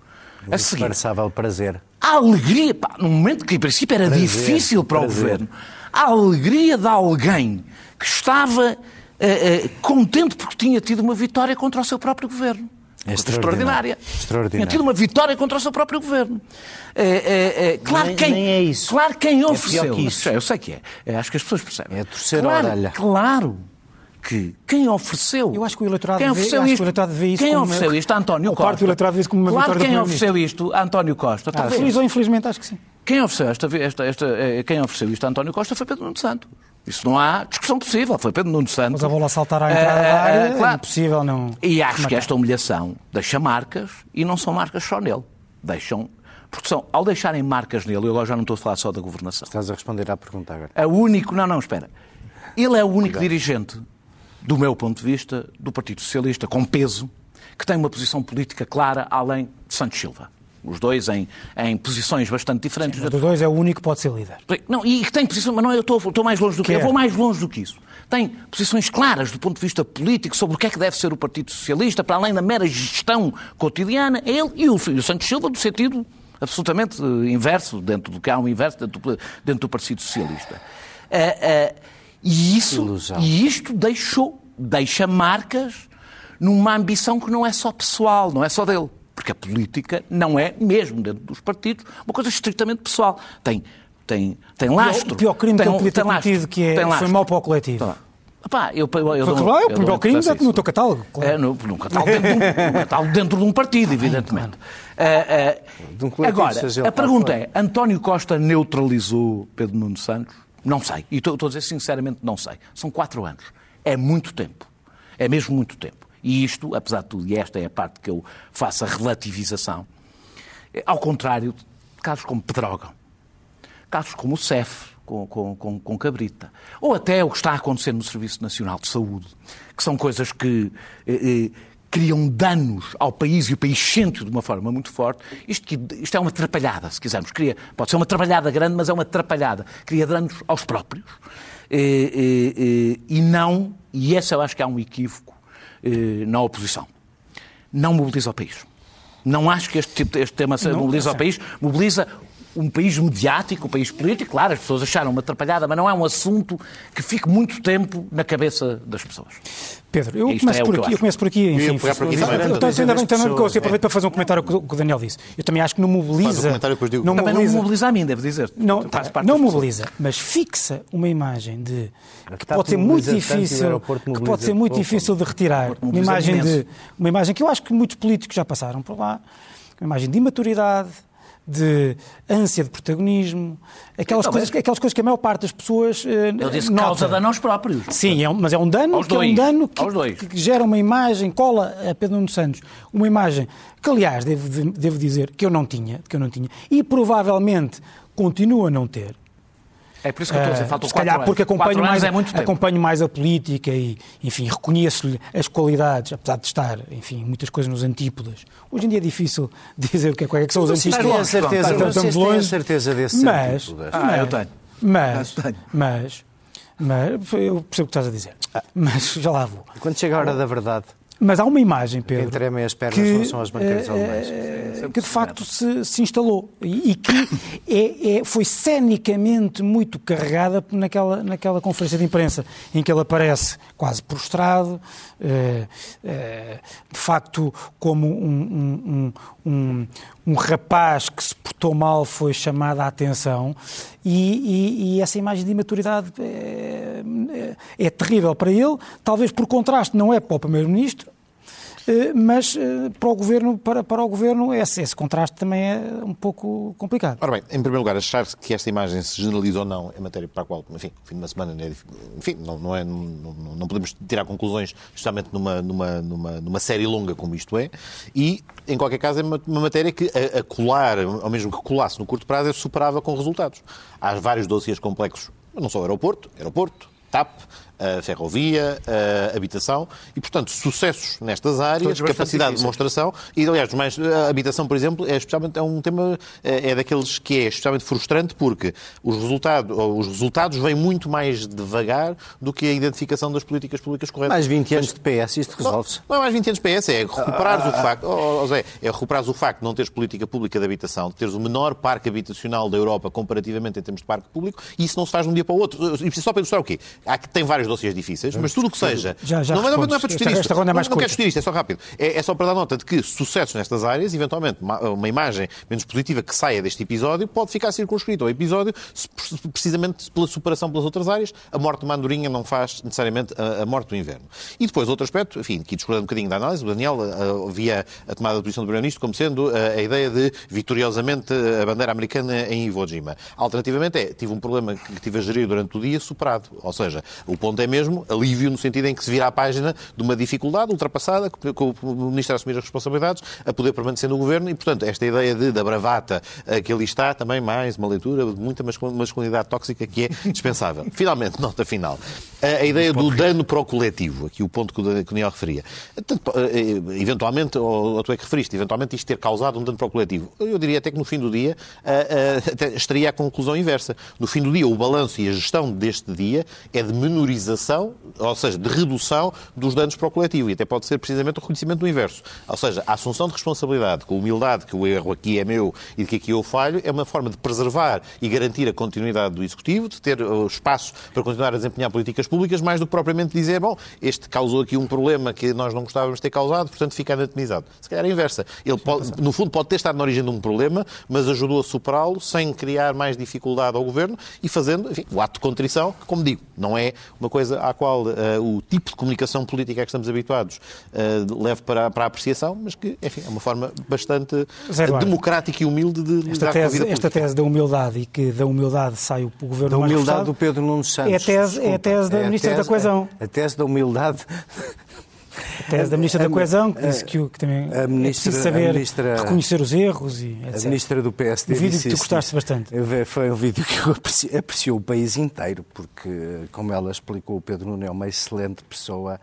A seguir, prazer. A alegria, pá, num momento que em princípio era prazer, difícil para prazer. o Governo, a alegria de alguém que estava uh, uh, contente porque tinha tido uma vitória contra o seu próprio Governo. É extraordinária. extraordinária. Tinha tido uma vitória contra o seu próprio governo. É, é, é, claro, nem, quem, nem é isso. claro quem ofereceu. É eu sei que é. é. Acho que as pessoas percebem. É torcer claro, a orelha. Claro que quem ofereceu. Eu acho que o eleitorado, quem ofereceu vê, isto, eleitorado vê isso Quem como ofereceu uma... isto? António Costa. parte do eleitorado vê isso como uma claro vitória quem ofereceu isto? António Costa. Ah, feliz ou infelizmente, acho que sim. Quem ofereceu, esta, esta, esta, eh, quem ofereceu isto a António Costa foi Pedro Nuno Santos. Isso não há discussão possível. Foi Pedro Nuno Santos. Mas a bola saltar à entrada uh, da área é claro. é impossível não... E acho que esta humilhação deixa marcas e não são marcas só nele. Deixam... Porque são, ao deixarem marcas nele, eu agora já não estou a falar só da governação. Estás a responder à pergunta agora. É o único... Não, não, espera. Ele é o único Obrigado. dirigente, do meu ponto de vista, do Partido Socialista, com peso, que tem uma posição política clara além de Santos Silva. Os dois em, em posições bastante diferentes. Sim, dos dois é o único que pode ser líder. Não, e que tem posições, mas não, eu estou, estou mais longe do que, que é? eu vou mais longe do que isso. Tem posições claras do ponto de vista político sobre o que é que deve ser o Partido Socialista, para além da mera gestão cotidiana, é ele e o, e o Santos Silva, no sentido absolutamente eh, inverso, dentro do que há um inverso dentro do, dentro do Partido Socialista. Uh, uh, e, isso, e isto deixou, deixa marcas numa ambição que não é só pessoal, não é só dele. Porque a política não é, mesmo dentro dos partidos, uma coisa estritamente pessoal. Tem, tem, tem lastro. O pior crime tem, que ele podia ter cometido, que é, foi mal para o coletivo. Tá. Epá, eu, eu, eu, claro, é o pior crime no teu catálogo. Claro. É, no, no catálogo dentro, de um, catálogo dentro de um partido, evidentemente. Uh, uh, agora, a pergunta é, António Costa neutralizou Pedro Nuno Santos? Não sei. E estou a dizer sinceramente, não sei. São quatro anos. É muito tempo. É mesmo muito tempo. E isto, apesar de tudo, e esta é a parte que eu faço a relativização, é, ao contrário de casos como Pedrógão, casos como o CEF, com, com, com, com, Cabrita, ou até o que está a acontecer no Serviço Nacional de Saúde, que são coisas que eh, eh, criam danos ao país e o país sente de uma forma muito forte. Isto, isto é uma atrapalhada, se quisermos. Cria, pode ser uma atrapalhada grande, mas é uma atrapalhada. Cria danos aos próprios. Eh, eh, eh, e não, e esse eu acho que há um equívoco na oposição. Não mobiliza o país. Não acho que este, tipo, este tema não, mobiliza o país. Mobiliza um país mediático, um país político, claro, as pessoas acharam uma atrapalhada, mas não é um assunto que fique muito tempo na cabeça das pessoas. Pedro, eu começo, é por aqui, eu, eu começo por aqui, enfim. por aqui ainda bem também, porque eu aproveito para fazer um comentário que o Daniel disse. Eu também acho que não mobiliza. Um não também mobiliza, não mobiliza a mim, devo dizer. Não, não mobiliza, mas fixa uma imagem de que pode ser muito difícil, que pode ser muito difícil de retirar. Uma imagem de uma imagem que eu acho que muitos políticos já passaram por lá, uma imagem de imaturidade, de ânsia de protagonismo, aquelas, então, coisas, aquelas coisas que a maior parte das pessoas. Eu disse que causa dano aos próprios. Sim, é um, mas é um dano, aos que dois. é um dano que, que, gera uma imagem, cola a Pedro Nuno Santos, uma imagem que, aliás, devo, devo dizer que eu não tinha, que eu não tinha, e provavelmente continua a não ter, é por isso que eu estou a dizer, faltam Se calhar porque acompanho mais, é acompanho mais a política e, enfim, reconheço-lhe as qualidades, apesar de estar, enfim, muitas coisas nos antípodas. Hoje em dia é difícil dizer o que é, é que são os antípodas. Tenho certeza, estamos longe. a certeza desses mas, antípodas. Ah, mas, eu tenho. Mas, mas, mas, eu percebo o que estás a dizer. Mas já lá vou. Quando chega a hora da verdade... Mas há uma imagem, Pedro. Quem tremem as pernas que, não são as bancárias uh, alemãs. Que de facto se, se instalou e, e que é, é, foi cenicamente muito carregada naquela, naquela conferência de imprensa em que ele aparece quase prostrado, uh, uh, de facto como um, um, um, um, rapaz que se portou mal foi chamado a atenção e, e, e essa imagem de imaturidade é, é, é terrível para ele, talvez por contraste não é para o Primeiro-Ministro, eh, mas eh, para o governo, para, para o governo esse, esse contraste também é um pouco complicado. Ora bem, em primeiro lugar, achar que esta imagem se generaliza ou não é matéria para a qual, enfim, fim de uma semana, é enfim, não, não, é, não, não podemos tirar conclusões, justamente numa, numa, numa, numa série longa como isto é, e, em qualquer caso, é uma, uma matéria que a, a colar, ou mesmo que colasse no curto prazo, é superável com resultados. Há vários dossiês complexos, não só aeroporto, aeroporto, TAP, a ferrovia, a habitação e, portanto, sucessos nestas áreas, capacidade de demonstração e, aliás, mais, a habitação, por exemplo, é, especialmente, é um tema, é, é daqueles que é especialmente frustrante porque os, resultado, os resultados vêm muito mais devagar do que a identificação das políticas públicas corretas. Mais 20 anos de PS, isto resolve-se. Não, não, é mais 20 anos de PS, é recuperares ah, o facto, oh, oh, Zé, é recuperares o facto de não teres política pública de habitação, de teres o menor parque habitacional da Europa comparativamente em termos de parque público, e isso não se faz de um dia para o outro. E só para ilustrar o quê? Há que tem vários dossiês difíceis, mas tudo o que seja. Já, já não, não, não é para discutir isto. Esta ronda é mais não, não quero discutir isto, é só rápido. É, é, só para dar nota de que sucessos nestas áreas, eventualmente, uma, uma, imagem menos positiva que saia deste episódio pode ficar circunscrito ao episódio precisamente pela superação pelas outras áreas. A morte de Mandurinha não faz necessariamente a, a morte do inverno. E depois, outro aspecto, enfim, aqui discordando um bocadinho da análise, o Daniel uh, via a tomada de posição do Primeiro-Ministro como sendo uh, a ideia de vitoriosamente a bandeira americana em Iwo Jima. Alternativamente é, tive um problema que tive a gerir durante o dia superado. Ou seja, o ponto é mesmo alívio no sentido em que se vira a página de uma dificuldade ultrapassada, com o Ministro a assumir as responsabilidades, a poder permanecer no Governo e, portanto, esta ideia de, da bravata que ali está, também mais uma leitura de muita masculinidade tóxica que é dispensável. Finalmente, nota final. a, ideia do dano para o coletivo, aqui o ponto que o Daniel referia. Tanto, eh, eventualmente, ou tu é que referiste, eventualmente isto ter causado um dano para o coletivo. Eu diria até que no fim do dia estaria a conclusão inversa. No fim do dia, o balanço e a gestão deste dia é de menorização, ou seja, de redução dos danos para o coletivo. E até pode ser precisamente o reconhecimento do inverso. Ou seja, a assunção de responsabilidade, com humildade, que o erro aqui é meu e de que aqui eu falho, é uma forma de preservar e garantir a continuidade do Executivo, de ter espaço para continuar a desempenhar políticas públicas, mais do que propriamente dizer, bom, este causou aqui um problema que nós não gostávamos de ter causado, portanto fica anatomizado. Se calhar é a inversa. Ele, pode, no fundo, pode ter estado na origem de um problema, mas ajudou a superá-lo sem criar mais dificuldade ao Governo e fazendo enfim, o ato de contrição, que, como digo, não é uma coisa à qual uh, o tipo de comunicação política a que estamos habituados uh, leve para, para a apreciação, mas que, enfim, é uma forma bastante democrática e humilde de esta lidar tese, com a vida política. Esta tese da humildade e que da humildade sai o, o Governo da mais humildade do Pedro Nuno Santos. É a tese, é a tese da é Ministra tese, da Coesão. A, a tese da humildade a tese da Ministra a, da Coesão, que disse que, que também a ministra, é preciso saber ministra, reconhecer os erros e etc. A Ministra do PSD Um vídeo que tu gostaste bastante. Foi um vídeo que eu apreciou, apreciou o país inteiro, porque, como ela explicou, o Pedro Nuno é uma excelente pessoa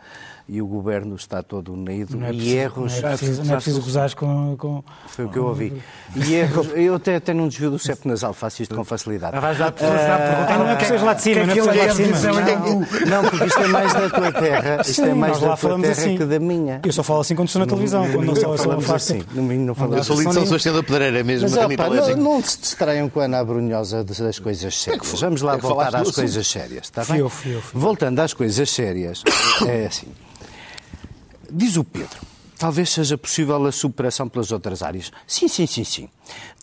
e o governo está todo unido não é preciso, e erros. Não é preciso, não é preciso gozar com, com. Foi o que eu ouvi. E erros. Eu até tenho um desvio do septo nasal, faço isto com facilidade. Ah, vais lá, uh, ah, não é preciso lá de cima, não é lá de cima. Não, não, porque isto é mais da tua terra. Isto é mais da tua terra assim. que da minha. Eu só falo assim quando estou na televisão, quando não só falamos assim. Não falamos Eu sou Sebastião da Pedreira mesmo. Mas, não se distraiam com a Ana Brunhosa das coisas sérias. Vamos lá voltar às coisas sérias, está bem? Voltando às coisas sérias, é assim. Diz o Pedro, talvez seja possível a superação pelas outras áreas. Sim, sim, sim, sim.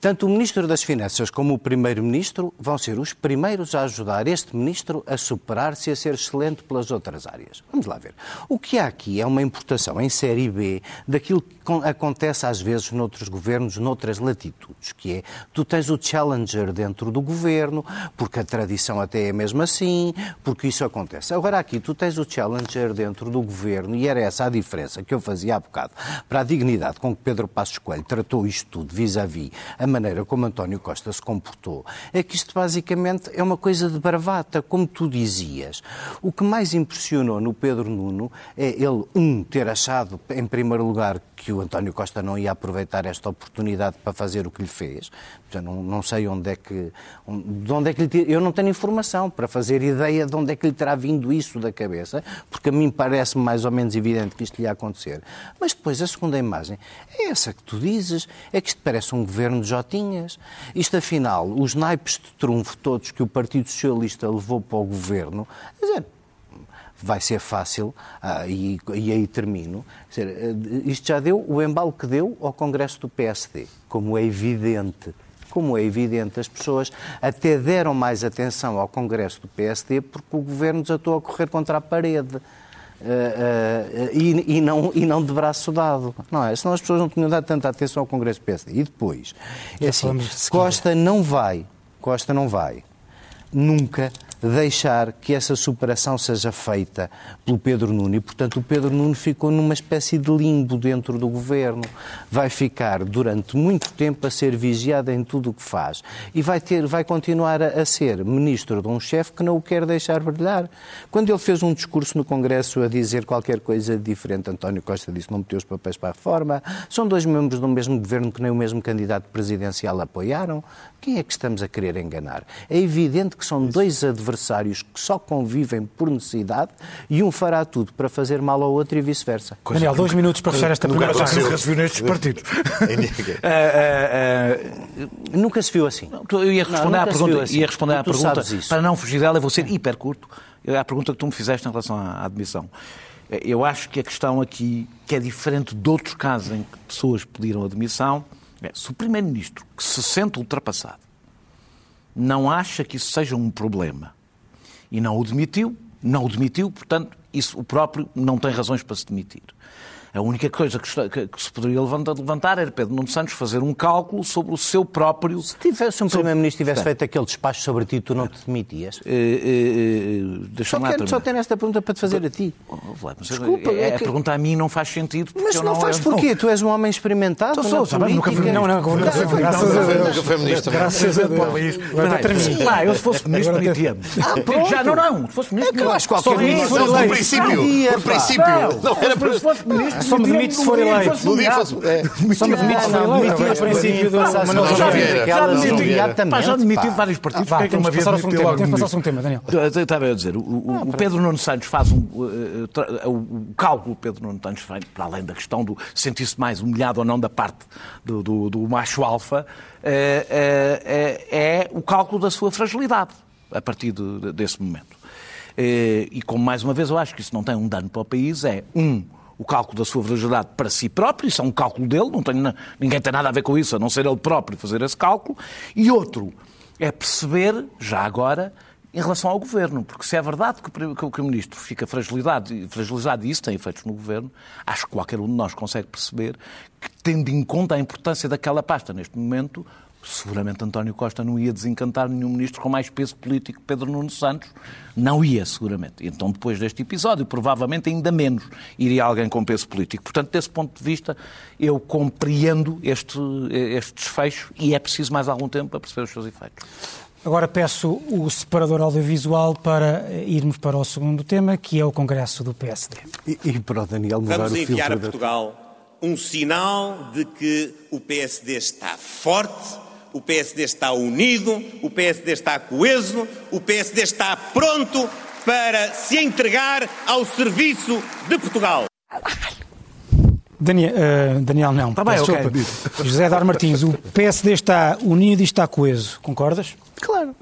Tanto o Ministro das Finanças como o Primeiro-Ministro vão ser os primeiros a ajudar este Ministro a superar-se e a ser excelente pelas outras áreas. Vamos lá ver. O que há aqui é uma importação em série B daquilo que acontece às vezes noutros governos, noutras latitudes, que é tu tens o challenger dentro do governo, porque a tradição até é mesmo assim, porque isso acontece. Agora aqui tu tens o challenger dentro do governo e era essa a diferença que eu fazia há bocado para a dignidade com que Pedro Passos Coelho tratou isto tudo vis-à-vis -vis a maneira como António Costa se comportou, é que isto basicamente é uma coisa de bravata, como tu dizias. O que mais impressionou no Pedro Nuno é ele, um, ter achado, em primeiro lugar, que o António Costa não ia aproveitar esta oportunidade para fazer o que lhe fez. Já não, não sei onde é que. De onde é que lhe, eu não tenho informação para fazer ideia de onde é que lhe terá vindo isso da cabeça, porque a mim parece mais ou menos evidente que isto lhe ia acontecer. Mas depois a segunda imagem é essa que tu dizes, é que isto parece um governo de Jotinhas. Isto, afinal, os naipes de trunfo todos que o Partido Socialista levou para o governo, quer dizer, vai ser fácil, ah, e, e, aí termino, dizer, eh, isto já deu o embalo que deu ao Congresso do PSD, como é evidente. Como é evidente, as pessoas até deram mais atenção ao Congresso do PSD porque o governo desatou a correr contra a parede. Uh, uh, e, e, não, e não de braço dado. Não é? Senão as pessoas não tinham dado tanta atenção ao Congresso do PSD. E depois, é assim, Costa não vai, Costa não vai nunca deixar que essa superação seja feita pelo Pedro Nuno. E, portanto, o Pedro Nuno ficou numa espécie de limbo dentro do governo. Vai ficar durante muito tempo a ser vigiado em tudo o que faz. E vai, ter, vai continuar a, a ser ministro de um chefe que não o quer deixar brilhar. Quando ele fez um discurso no Congresso a dizer qualquer coisa diferente, António Costa disse que não meteu os papéis para a reforma. São dois membros do mesmo governo que nem o mesmo candidato presidencial apoiaram. Quem é que estamos a querer enganar? É evidente que são dois adversários que só convivem por necessidade e um fará tudo para fazer mal ao outro e vice-versa. Daniel, dois minutos para fechar esta pergunta. Nunca se viu nestes partidos. nunca se viu assim. Eu ia responder não, à pergunta, assim. ia responder à pergunta para não fugir dela, eu vou ser hiper curto. É a pergunta que tu me fizeste em relação à admissão. Eu acho que a questão aqui, que é diferente de outros casos em que pessoas pediram admissão, é, se o Primeiro-Ministro, que se sente ultrapassado, não acha que isso seja um problema e não o demitiu, não o demitiu, portanto, isso o próprio não tem razões para se demitir. A única coisa que, que, que se poderia levantar, levantar, era Pedro Nuno Santos fazer um cálculo sobre o seu próprio... Se tivesse um Primeiro-Ministro tivesse feito aquele despacho sobre ti, tu não te demitias? Uh, uh, uh, só, quero, só tenho esta pergunta para te fazer a ti. Oh, mas Desculpa, é, é que... a pergunta a mim não faz sentido. Mas não, não faz porquê? Tu és um homem experimentado Sou, sou, nunca fui Não, não, graças a Deus. Nunca foi ministro. Graças a Deus. Pá, eu se fosse ministro demitia-me. Ah, Já, não, não. Se fosse ministro... Eu acho que qualquer ministro... Por princípio. Por princípio. Não era para... Se fosse ministro... Só me demite se for eleito. Só me demite se for eleito. Demitia o princípio do Manuel Vieira. Já demitiu vários partidos. Vá, temos que passar um tema, Daniel. Estava a dizer, o Pedro Nuno Santos faz um... O cálculo Pedro Nuno Santos faz, para além da questão do sentir-se mais humilhado ou não da parte do, macho alfa, é, o cálculo da sua fragilidade a partir de, desse momento. E como mais uma vez eu acho que isso não tem um dano para o país, é um o cálculo da sua fragilidade para si próprio, isso é um cálculo dele, não tem, ninguém tem nada a ver com isso, a não ser ele próprio fazer esse cálculo, e outro é perceber, já agora, em relação ao governo, porque se é verdade que, que, que o ministro fica fragilizado, fragilizado e isso tem efeitos no governo, acho que qualquer um de nós consegue perceber que, tendo em conta a importância daquela pasta neste momento, seguramente António Costa não ia desencantar nenhum ministro com mais peso político que Pedro Nuno Santos. Não ia, seguramente. Então, depois deste episódio, provavelmente ainda menos iria alguém com peso político. Portanto, desse ponto de vista, eu compreendo este, este desfecho e é preciso mais algum tempo para perceber os seus efeitos. Agora peço o separador audiovisual para irmos para o segundo tema, que é o Congresso do PSD. E, e para o Daniel mudar Vamos o enviar a Portugal um sinal de que o PSD está forte, o PSD está unido, o PSD está coeso, o PSD está pronto para se entregar ao serviço de Portugal. Daniel, uh, Daniel não. Tá bem, okay. José Dar Martins, o PSD está unido e está coeso. Concordas? Claro.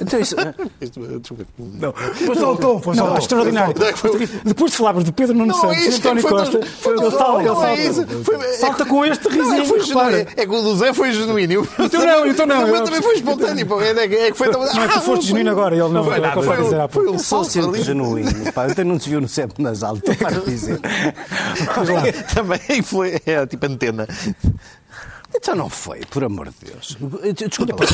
Então isso. não, foi só o tom, foi só o tom. Extraordinário. Depois de falarmos de Pedro Nuno Santos e António Costa, ele salta, ele salta. Com este risinho. É que o do Zé foi genuíno. Então não, então não. O também foi espontâneo. É que foi tão. Não, tu foste genuíno agora, ele não. Foi um salto genuíno. Então não desviou no septo nasal. Estou para dizer. Também foi. É tipo antena. Então não foi, por amor de Deus. Desculpa,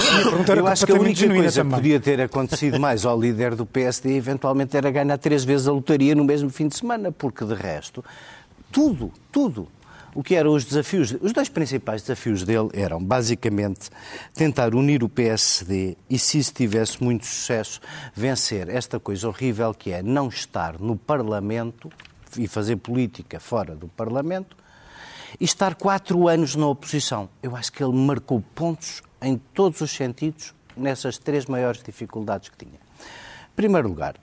eu acho que a única coisa que podia ter acontecido mais ao líder do PSD eventualmente era ganhar três vezes a lotaria no mesmo fim de semana, porque de resto, tudo, tudo o que eram os desafios, os dois principais desafios dele eram basicamente tentar unir o PSD e, se isso tivesse muito sucesso, vencer esta coisa horrível que é não estar no Parlamento e fazer política fora do Parlamento e estar quatro anos na oposição. Eu acho que ele marcou pontos em todos os sentidos nessas três maiores dificuldades que tinha. Em primeiro lugar,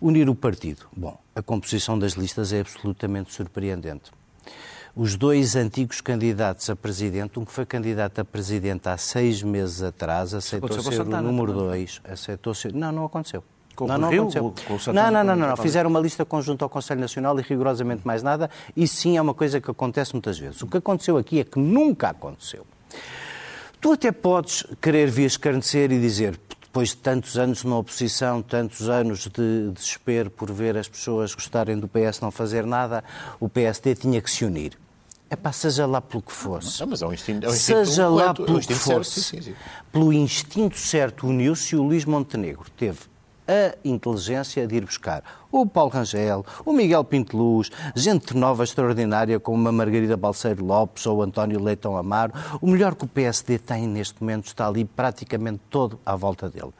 unir o partido. Bom, a composição das listas é absolutamente surpreendente. Os dois antigos candidatos a presidente, um que foi candidato a presidente há seis meses atrás, aceitou ser o número dois, aceitou ser... Não, não aconteceu. Não, não aconteceu. Não, não, não, não, não. Fizeram uma lista conjunta ao Conselho Nacional e rigorosamente mais nada. Isso sim é uma coisa que acontece muitas vezes. O que aconteceu aqui é que nunca aconteceu. Tu até podes querer vir escarnecer e dizer, depois de tantos anos na oposição, tantos anos de desespero por ver as pessoas gostarem do PS não fazer nada, o PSD tinha que se unir. É pá, seja lá pelo que fosse. Não, mas é um instinto, é um instinto seja lá pelo que fosse. Certo, sim, sim. Pelo instinto certo uniu-se o Luís Montenegro. Teve a inteligência de ir buscar o Paulo Rangel, o Miguel Pinto Luz, gente nova extraordinária como a Margarida Balseiro Lopes ou o António Leitão Amaro. O melhor que o PSD tem neste momento está ali praticamente todo à volta dele.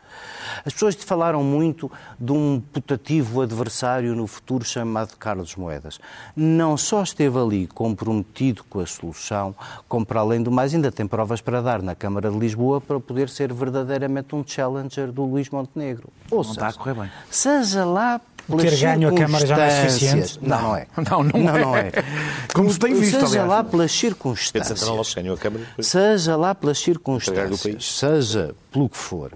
As pessoas te falaram muito de um putativo adversário no futuro chamado Carlos Moedas. Não só esteve ali comprometido com a solução, como para além do mais ainda tem provas para dar na Câmara de Lisboa para poder ser verdadeiramente um challenger do Luís Montenegro. Ou não está a correr bem. Seja lá ter ganho a Câmara já não é suficiente? Não, não é. Não, não, não, não é. Como se tem visto, Seja aliás. lá pelas circunstâncias. Seja lá pelas circunstâncias. Seja pelo que for.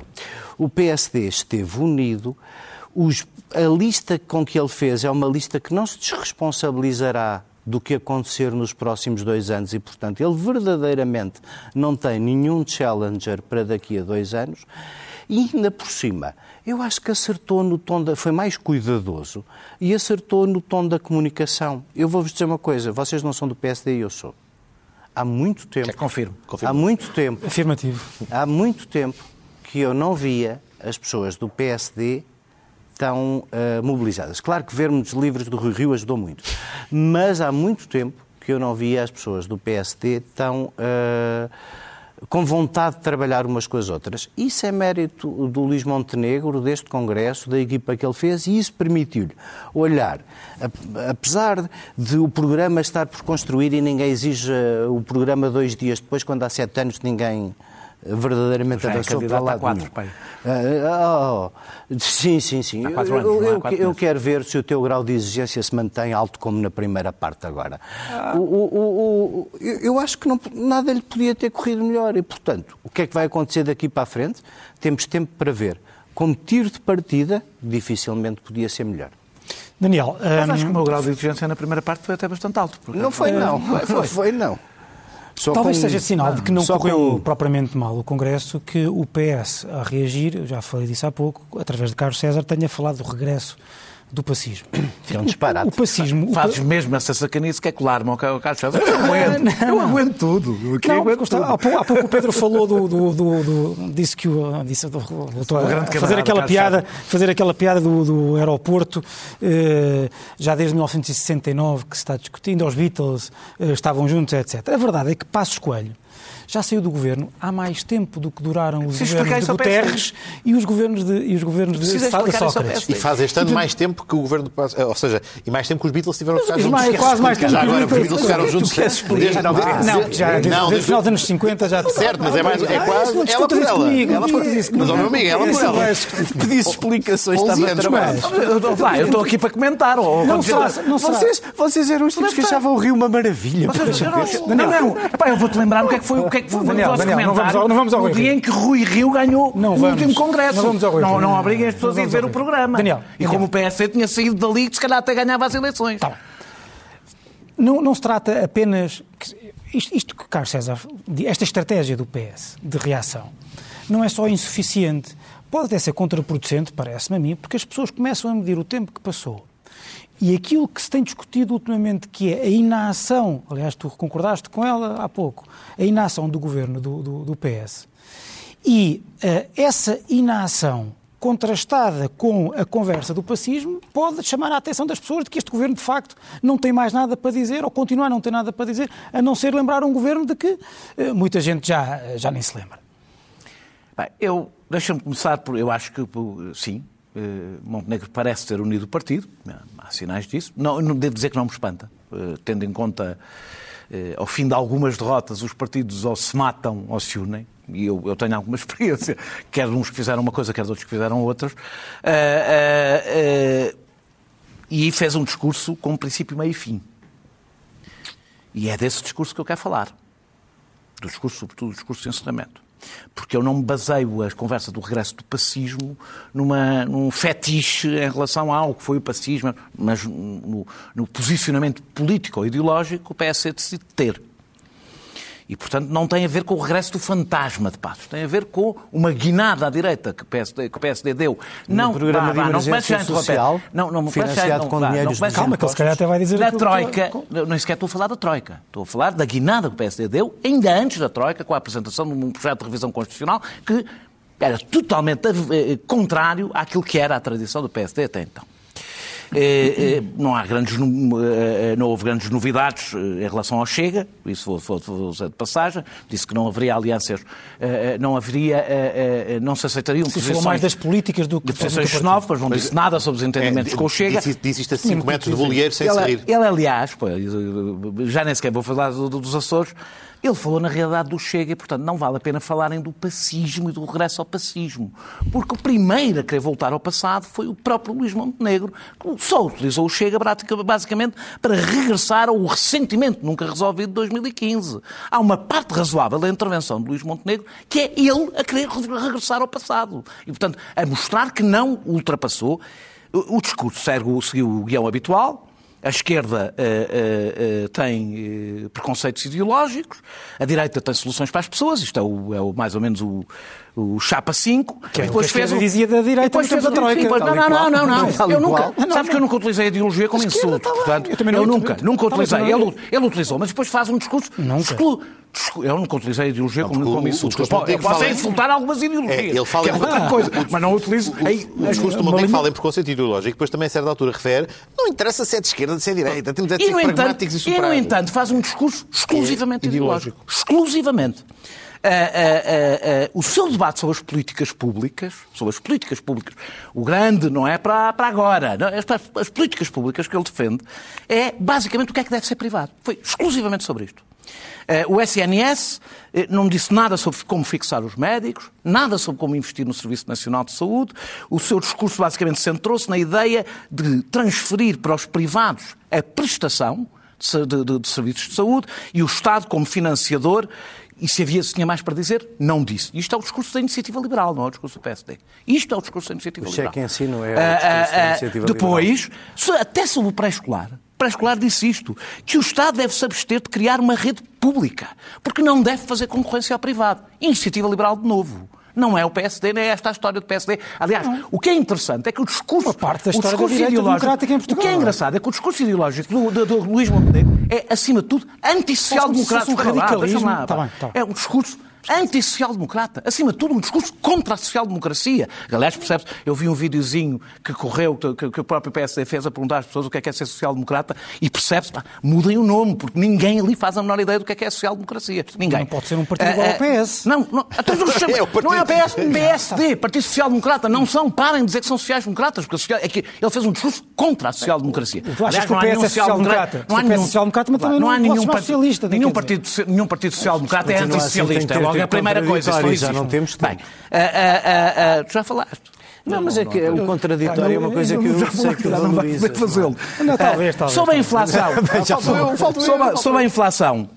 O PSD esteve unido. Os, a lista com que ele fez é uma lista que não se desresponsabilizará do que acontecer nos próximos dois anos e, portanto, ele verdadeiramente não tem nenhum challenger para daqui a dois anos E ainda por cima, eu acho que acertou no tom da. foi mais cuidadoso e acertou no tom da comunicação. Eu vou-vos dizer uma coisa: vocês não são do PSD e eu sou. Há muito tempo. É, confirmo, confirmo. Há muito tempo. Afirmativo. Há muito tempo que eu não via as pessoas do PSD tão uh, mobilizadas. Claro que vermos livros do Rio Rio ajudou muito, mas há muito tempo que eu não via as pessoas do PSD tão uh, com vontade de trabalhar umas com as outras. Isso é mérito do Luís Montenegro, deste Congresso, da equipa que ele fez, e isso permitiu-lhe olhar, apesar de o programa estar por construir e ninguém exige o programa dois dias depois, quando há sete anos ninguém verdadeiramente Já avançou é para lá. Quatro, pai. Uh, oh, sim, sim, sim. Há quatro anos, eu, eu, eu quero ver se o teu grau de exigência se mantém alto como na primeira parte agora. Ah. O, o, o, eu acho que não, nada lhe podia ter corrido melhor e, portanto, o que é que vai acontecer daqui para a frente? Temos tempo para ver. Como tiro de partida, dificilmente podia ser melhor. Daniel, Mas acho que o meu grau de exigência na primeira parte foi até bastante alto. Não foi, não. Foi, foi não. Só Talvez com... seja sinal de que não correu com... propriamente mal o Congresso, que o PS, a reagir, eu já falei disso há pouco, através de Carlos César, tenha falado do regresso do pacismo. É um disparate. O pacismo. Fazes mesmo essa sacanice que é colar-me ao Carlos. Eu aguento, não, eu aguento tudo. Não, aguento tudo. Há, pouco, há, pouco, o Pedro falou do. do, do, do disse que o. Disse, do, voltou a fazer aquela piada, fazer aquela piada do, do aeroporto, eh, já desde 1969 que se está discutindo, os Beatles eh, estavam juntos, etc. A verdade é que Passos Coelho já saiu do governo há mais tempo do que duraram os Preciso governos de Guterres e os governos de, e os governos de Sócrates. E faz este ano mais tempo que o governo de eh, ou seja, e mais tempo que os Beatles tiveram que ficar juntos. Mais, quase mais tempo já agora, os Beatles ficaram juntos não, já desde, não, desde o final dos anos 50 já... Certo, mas é mais, é quase ela por ela. Ela por Mas, ao meu amigo, ela por ela. Pedisse explicações, estava a trabalhar. Eu estou aqui para comentar. Vocês eram os tipos que achavam o Rio uma maravilha. Não, não, eu vou-te lembrar o que é que foi o que é que foi não vamos ao, não vamos ao no dia em que Rui Rio ganhou não o vamos, último Congresso. Não vamos ao Rui Não, não obriguem as pessoas a ir ver o programa. Daniel, e como o PSD tinha saído dali, se calhar até ganhava as eleições. Tá não, não se trata apenas... Isto, isto que Carlos César... Esta estratégia do PS de reação não é só insuficiente, pode até ser contraproducente, parece-me a mim, porque as pessoas começam a medir o tempo que passou. E aquilo que se tem discutido ultimamente, que é a inação, aliás, tu concordaste com ela há pouco, a inação do governo do, do, do PS. E uh, essa inação contrastada com a conversa do pacismo pode chamar a atenção das pessoas de que este governo, de facto, não tem mais nada para dizer ou continua a não ter nada para dizer, a não ser lembrar um governo de que uh, muita gente já, já nem se lembra. Bem, eu, deixa-me começar por, eu acho que, sim, eh, Montenegro parece ter unido o partido, há sinais disso. Não, não devo dizer que não me espanta, eh, tendo em conta, eh, ao fim de algumas derrotas, os partidos ou se matam ou se unem. E eu, eu tenho alguma experiência, quer uns que fizeram uma coisa, quer outros que fizeram outras. E fez um discurso com princípio, meio e fim. E é desse discurso que eu quero falar. Do discurso, sobretudo, do discurso de encerramento porque eu não me baseio a conversa do regresso do pacismo numa, num fetiche em relação ao que foi o pacismo, mas no, no posicionamento político ou ideológico o PS decide ter. E, portanto, não tem a ver com o regresso do fantasma de Passos. Tem a ver com uma guinada à direita que o PSD, que o PSD deu. Não, no programa vá, vá, não comece social, não, não, financiado não, com dinheiros não, Calma, que ele se calhar até vai dizer... Na Troika, que... nem sequer estou a falar da Troika. Estou a falar da guinada que o PSD deu, ainda antes da Troika, com a apresentação de um projeto de revisão constitucional que era totalmente eh, contrário àquilo que era a tradição do PSD até então. Eh, eh, não, há grandes, eh, não houve grandes novidades em relação ao Chega, isso foi, foi, foi de passagem, disse que não haveria alianças, não haveria, não se aceitariam se posições... mais das políticas do que... De posições xenófobas, não disse nada sobre os entendimentos é, com o Chega. Disse, disse isto a 5 metros de bolieiro sem ele, sair. Ele, aliás, já nem sequer vou falar dos Açores, ele falou na realidade do Chega e, portanto, não vale a pena falarem do pacismo e do regresso ao pacismo. Porque o primeiro a querer voltar ao passado foi o próprio Luís Montenegro, que só utilizou o Chega basicamente para regressar ao ressentimento nunca resolvido de 2015. Há uma parte razoável da intervenção de Luís Montenegro que é ele a querer regressar ao passado. E, portanto, a mostrar que não ultrapassou. O discurso seguiu o guião habitual, a esquerda uh, uh, uh, tem preconceitos ideológicos, a direita tem soluções para as pessoas, isto é, o, é o, mais ou menos o, o Chapa 5. Que é depois que fez o... dizia da direita depois fez a Troika. Depois, não, não, não, não, não. Eu nunca, sabes que eu nunca utilizei a ideologia como insulto. Portanto, eu, também não, eu nunca, nunca utilizei. Ele, ele utilizou, mas depois faz um discurso exclu, eu nunca utilizei a ideologia como, como insulto. Eu posso insultar algumas ideologias. É, ele fala que é outra coisa, mas não utilizo. O discurso do Montenegro fala em preconceito ideológico, depois também a certa altura refere não interessa se é de esquerda ou se é de direita, temos de ser pragmáticos e superados. E, no entanto, faz um discurso exclusivamente é ideológico. Exclusivamente. Uh, uh, uh, o seu debate sobre as políticas públicas, sobre as políticas públicas, o grande não é para, para agora, não, as, as políticas públicas que ele defende, é basicamente o que é que deve ser privado. Foi exclusivamente sobre isto. Eh, o SNS eh, não disse nada sobre como fixar os médicos, nada sobre como investir no Serviço Nacional de Saúde. O seu discurso basicamente centrou-se na ideia de transferir para os privados a prestação de, de, de, serviços de saúde e o Estado, como financiador, e se havia, se tinha mais para dizer, não disse. Isto é o discurso da iniciativa liberal, não é o discurso do PSD. Isto é o discurso da iniciativa o liberal. O cheque em si não é o discurso da iniciativa Depois, liberal. até sobre o pré-escolar, pré-escolar disse isto, que o Estado deve se abster de criar uma rede pública, porque não deve fazer concorrência ao privado. Iniciativa liberal de novo. Não é o PSD, nem é esta a história do PSD. Aliás, não. o que é interessante é que o discurso. Uma parte da história da direita democrática em Portugal. O que é engraçado é que o discurso ideológico do, do, do Luís Montenegro é, acima de tudo, antissocial-democrático. Um radicalismo. Tá bem, tá bem. É um discurso anti-social-democrata. Acima de tudo, um discurso contra a social-democracia. Aliás, percebe eu vi um videozinho que correu, que, que, o próprio PSD fez a perguntar às pessoas o que é que é ser social-democrata e percebe-se, mudem o nome, porque ninguém ali faz a menor ideia do que é que é social-democracia. Ninguém. Não pode ser um partido igual ao eh, PS. Não, não, então não, chama, é o não é o PS, PSD, Partido Social-Democrata. Não são, parem de dizer que são sociais-democratas, porque social, é que ele fez um discurso contra a social-democracia. Tu achas que o PS é social-democrata? Não há nenhum social-democrata, mas também não há nenhum socialista. Nenhum partido, nenhum partido social-democrata é anti-socialista. Logo a primeira coisa já não temos tempo. Bem, uh, uh, uh, já falaste. Não, mas é que o contraditório é uma coisa que eu não sei que não vai poder fazê-lo. Talvez, talvez. Sobre a inflação. Sobre a inflação.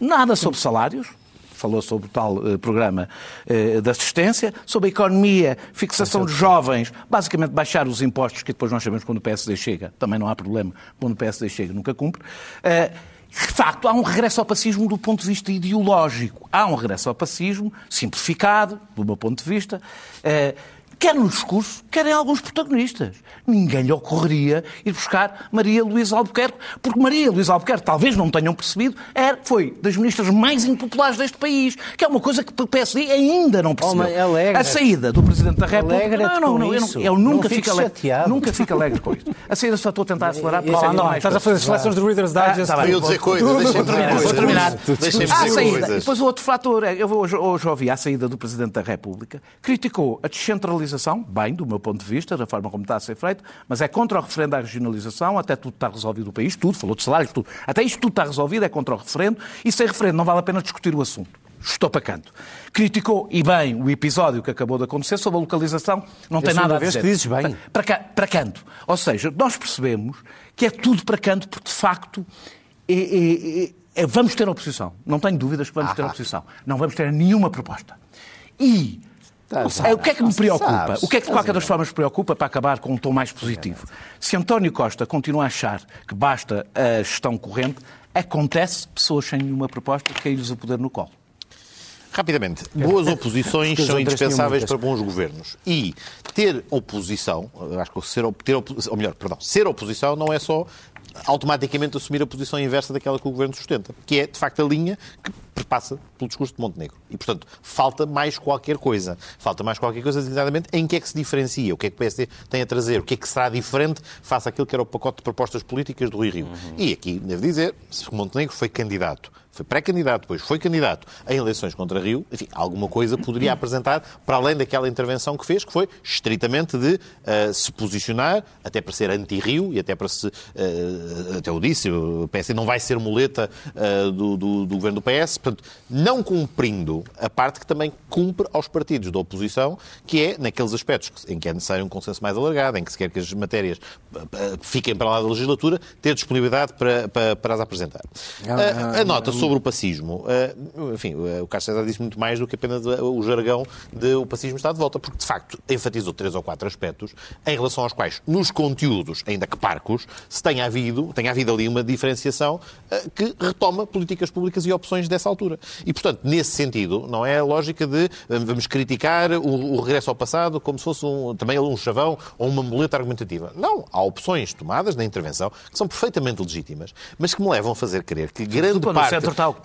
Nada sobre salários falou sobre o tal uh, programa uh, de assistência, sobre a economia, fixação de jovens, basicamente baixar os impostos, que depois nós sabemos quando o PSD chega, também não há problema, quando o PSD chega nunca cumpre. Uh, de facto, há um regresso ao pacismo do ponto de vista ideológico. Há um regresso ao pacismo simplificado, do meu ponto de vista, eh, quer no discurso, quer em alguns protagonistas. Ninguém lhe ocorreria ir buscar Maria Luísa Albuquerque, porque Maria Luísa Albuquerque, talvez não tenham percebido, era, foi das ministras mais impopulares deste país, que é uma coisa que o PSD ainda não percebeu. Oh, a saída do Presidente da República... Não, não, não, eu, não, eu nunca não fico alegre. Nunca fico alegre com isso. A saída só estou a tentar acelerar para não, não, estás a fazer as seleções de Reader's Digest. Ah, tá eu dizer coisas, vou terminar. Vou terminar. Deixem-me Depois o outro fator, é, eu hoje, hoje ouvi a saída do Presidente da República, criticou a descentralização, bem, do meu ponto de vista, da forma como está a ser feito, mas é contra o referendo à regionalização, até tudo está resolvido no país, tudo, falou de salários, tudo. Até isto tudo está resolvido, é contra o referendo, e sem referendo não vale a pena discutir o assunto. Estou para canto. Criticou, e bem, o episódio que acabou de acontecer sobre a localização, não tem nada a. Que dizes bem. Para, para, para canto. Ou seja, nós percebemos que é tudo para canto, porque de facto é, é, é, vamos ter oposição. Não tenho dúvidas que vamos ah, ter oposição. Não vamos ter nenhuma proposta. E o que é que me preocupa? Sabes, o que é que de qualquer das formas me preocupa para acabar com um tom mais positivo? Se António Costa continua a achar que basta a gestão corrente, acontece pessoas sem nenhuma proposta cair-lhes o poder no colo. Rapidamente, boas oposições são indispensáveis para bons governos. E ter oposição, acho que ser, ter, ou melhor, perdão, ser oposição não é só automaticamente assumir a posição inversa daquela que o governo sustenta, que é, de facto, a linha que perpassa pelo discurso de Montenegro. E, portanto, falta mais qualquer coisa. Falta mais qualquer coisa, designadamente, em que é que se diferencia, o que é que o PSD tem a trazer, o que é que será diferente face àquilo que era o pacote de propostas políticas do Rio Rio. Uhum. E aqui, devo dizer, se Montenegro foi candidato foi pré-candidato, depois foi candidato em eleições contra Rio, enfim, alguma coisa poderia apresentar para além daquela intervenção que fez, que foi estritamente de uh, se posicionar, até para ser anti-Rio e até para se, uh, até eu disse, o PS não vai ser muleta uh, do, do, do, governo do PS, Portanto, não cumprindo a parte que também cumpre aos partidos da oposição, que é naqueles aspectos em que é necessário um consenso mais alargado, em que se quer que as matérias fiquem para lá da legislatura, ter disponibilidade para, para, para as apresentar. Ah, a, a, nota sobre o pacismo, enfim, o Carlos César disse muito mais do que apenas o jargão de o pacismo está de volta, porque de facto enfatizou três ou quatro aspectos em relação aos quais, nos conteúdos, ainda que parcos, se tenha havido, tenha havido ali uma diferenciação que retoma políticas públicas e opções dessa altura. E, portanto, nesse sentido, não é a lógica de vamos criticar o, o regresso ao passado como se fosse um, também um chavão ou uma muleta argumentativa. Não, há opções tomadas na intervenção que são perfeitamente legítimas, mas que me levam a fazer crer que grande parte...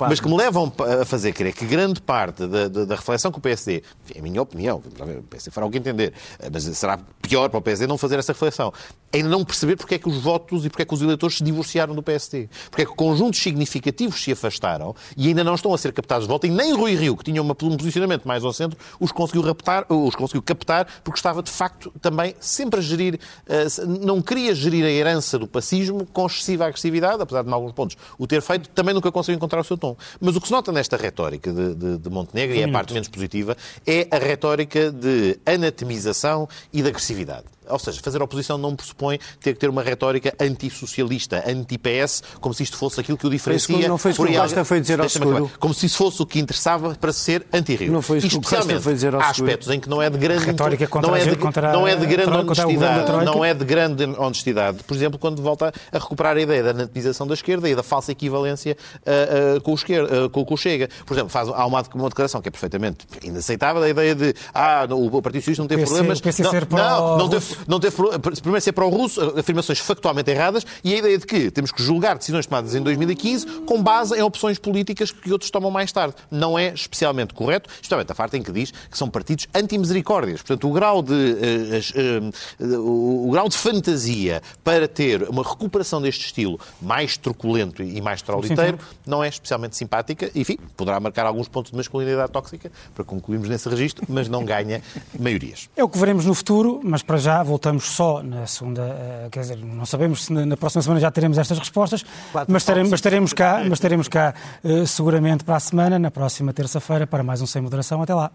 Mas que me levam a fazer crer que grande parte da, da, da reflexão que o PSD, é a minha opinião, o PSD fará o que entender, mas será pior para o PSD não fazer essa reflexão, ainda não perceber porque é que os votos e porque é que os eleitores se divorciaram do PSD. Porque é que conjuntos significativos se afastaram e ainda não estão a ser captados de volta e nem Rui Rio, que tinha um posicionamento mais ao centro, os conseguiu, raptar, os conseguiu captar porque estava, de facto, também sempre a gerir, eh, não queria gerir a herança do pacismo com excessiva agressividade, apesar de, em alguns pontos, o ter feito, também nunca conseguiu encontrar o seu tom. Mas o que se nota nesta retórica de, de, de Montenegro, e é a parte menos positiva, é a retórica de anatemização e de agressividade. Ou seja, fazer oposição não pressupõe ter que ter uma retórica antissocialista, anti-PS, como se isto fosse aquilo que o diferencia. Não foi isso que o Costa foi dizer ao seguro. Como se isso fosse o que interessava para ser anti-Rio. Não foi isso que o Costa foi dizer ao há aspectos em que não é de grande... Retórica contra, não é de, contra, não é de grande contra, honestidade. Contra não é de grande honestidade. Por exemplo, quando volta a recuperar a ideia da anatemização da esquerda e da falsa equivalência uh, uh, com, o esquerda, uh, com, com, o Chega. Por exemplo, faz, há uma, uma declaração que é perfeitamente inaceitável, a ideia de ah, o Partido Socialista não teve PC, problemas... Não, não, não teve, não teve primeiro ser pró-russo, afirmações factualmente erradas, e a ideia de que temos que julgar decisões tomadas em 2015 com base em opções políticas que outros tomam mais tarde. Não é especialmente correto, justamente a parte em que diz que são partidos anti-misericórdias. Portanto, o grau de, uh, uh, o grau de fantasia para ter uma recuperação deste estilo mais truculento e mais trauliteiro não é especialmente simpática. Enfim, poderá marcar alguns pontos de masculinidade tóxica para concluirmos nesse registro, mas não ganha maiorias. É o que veremos no futuro, mas para já voltamos só na segunda, eh, quer dizer, não sabemos se na próxima semana já teremos estas respostas, mas estaremos, mas estaremos cá, mas estaremos cá eh, seguramente para a semana, na próxima terça-feira, para mais um Sem Moderação. Até lá.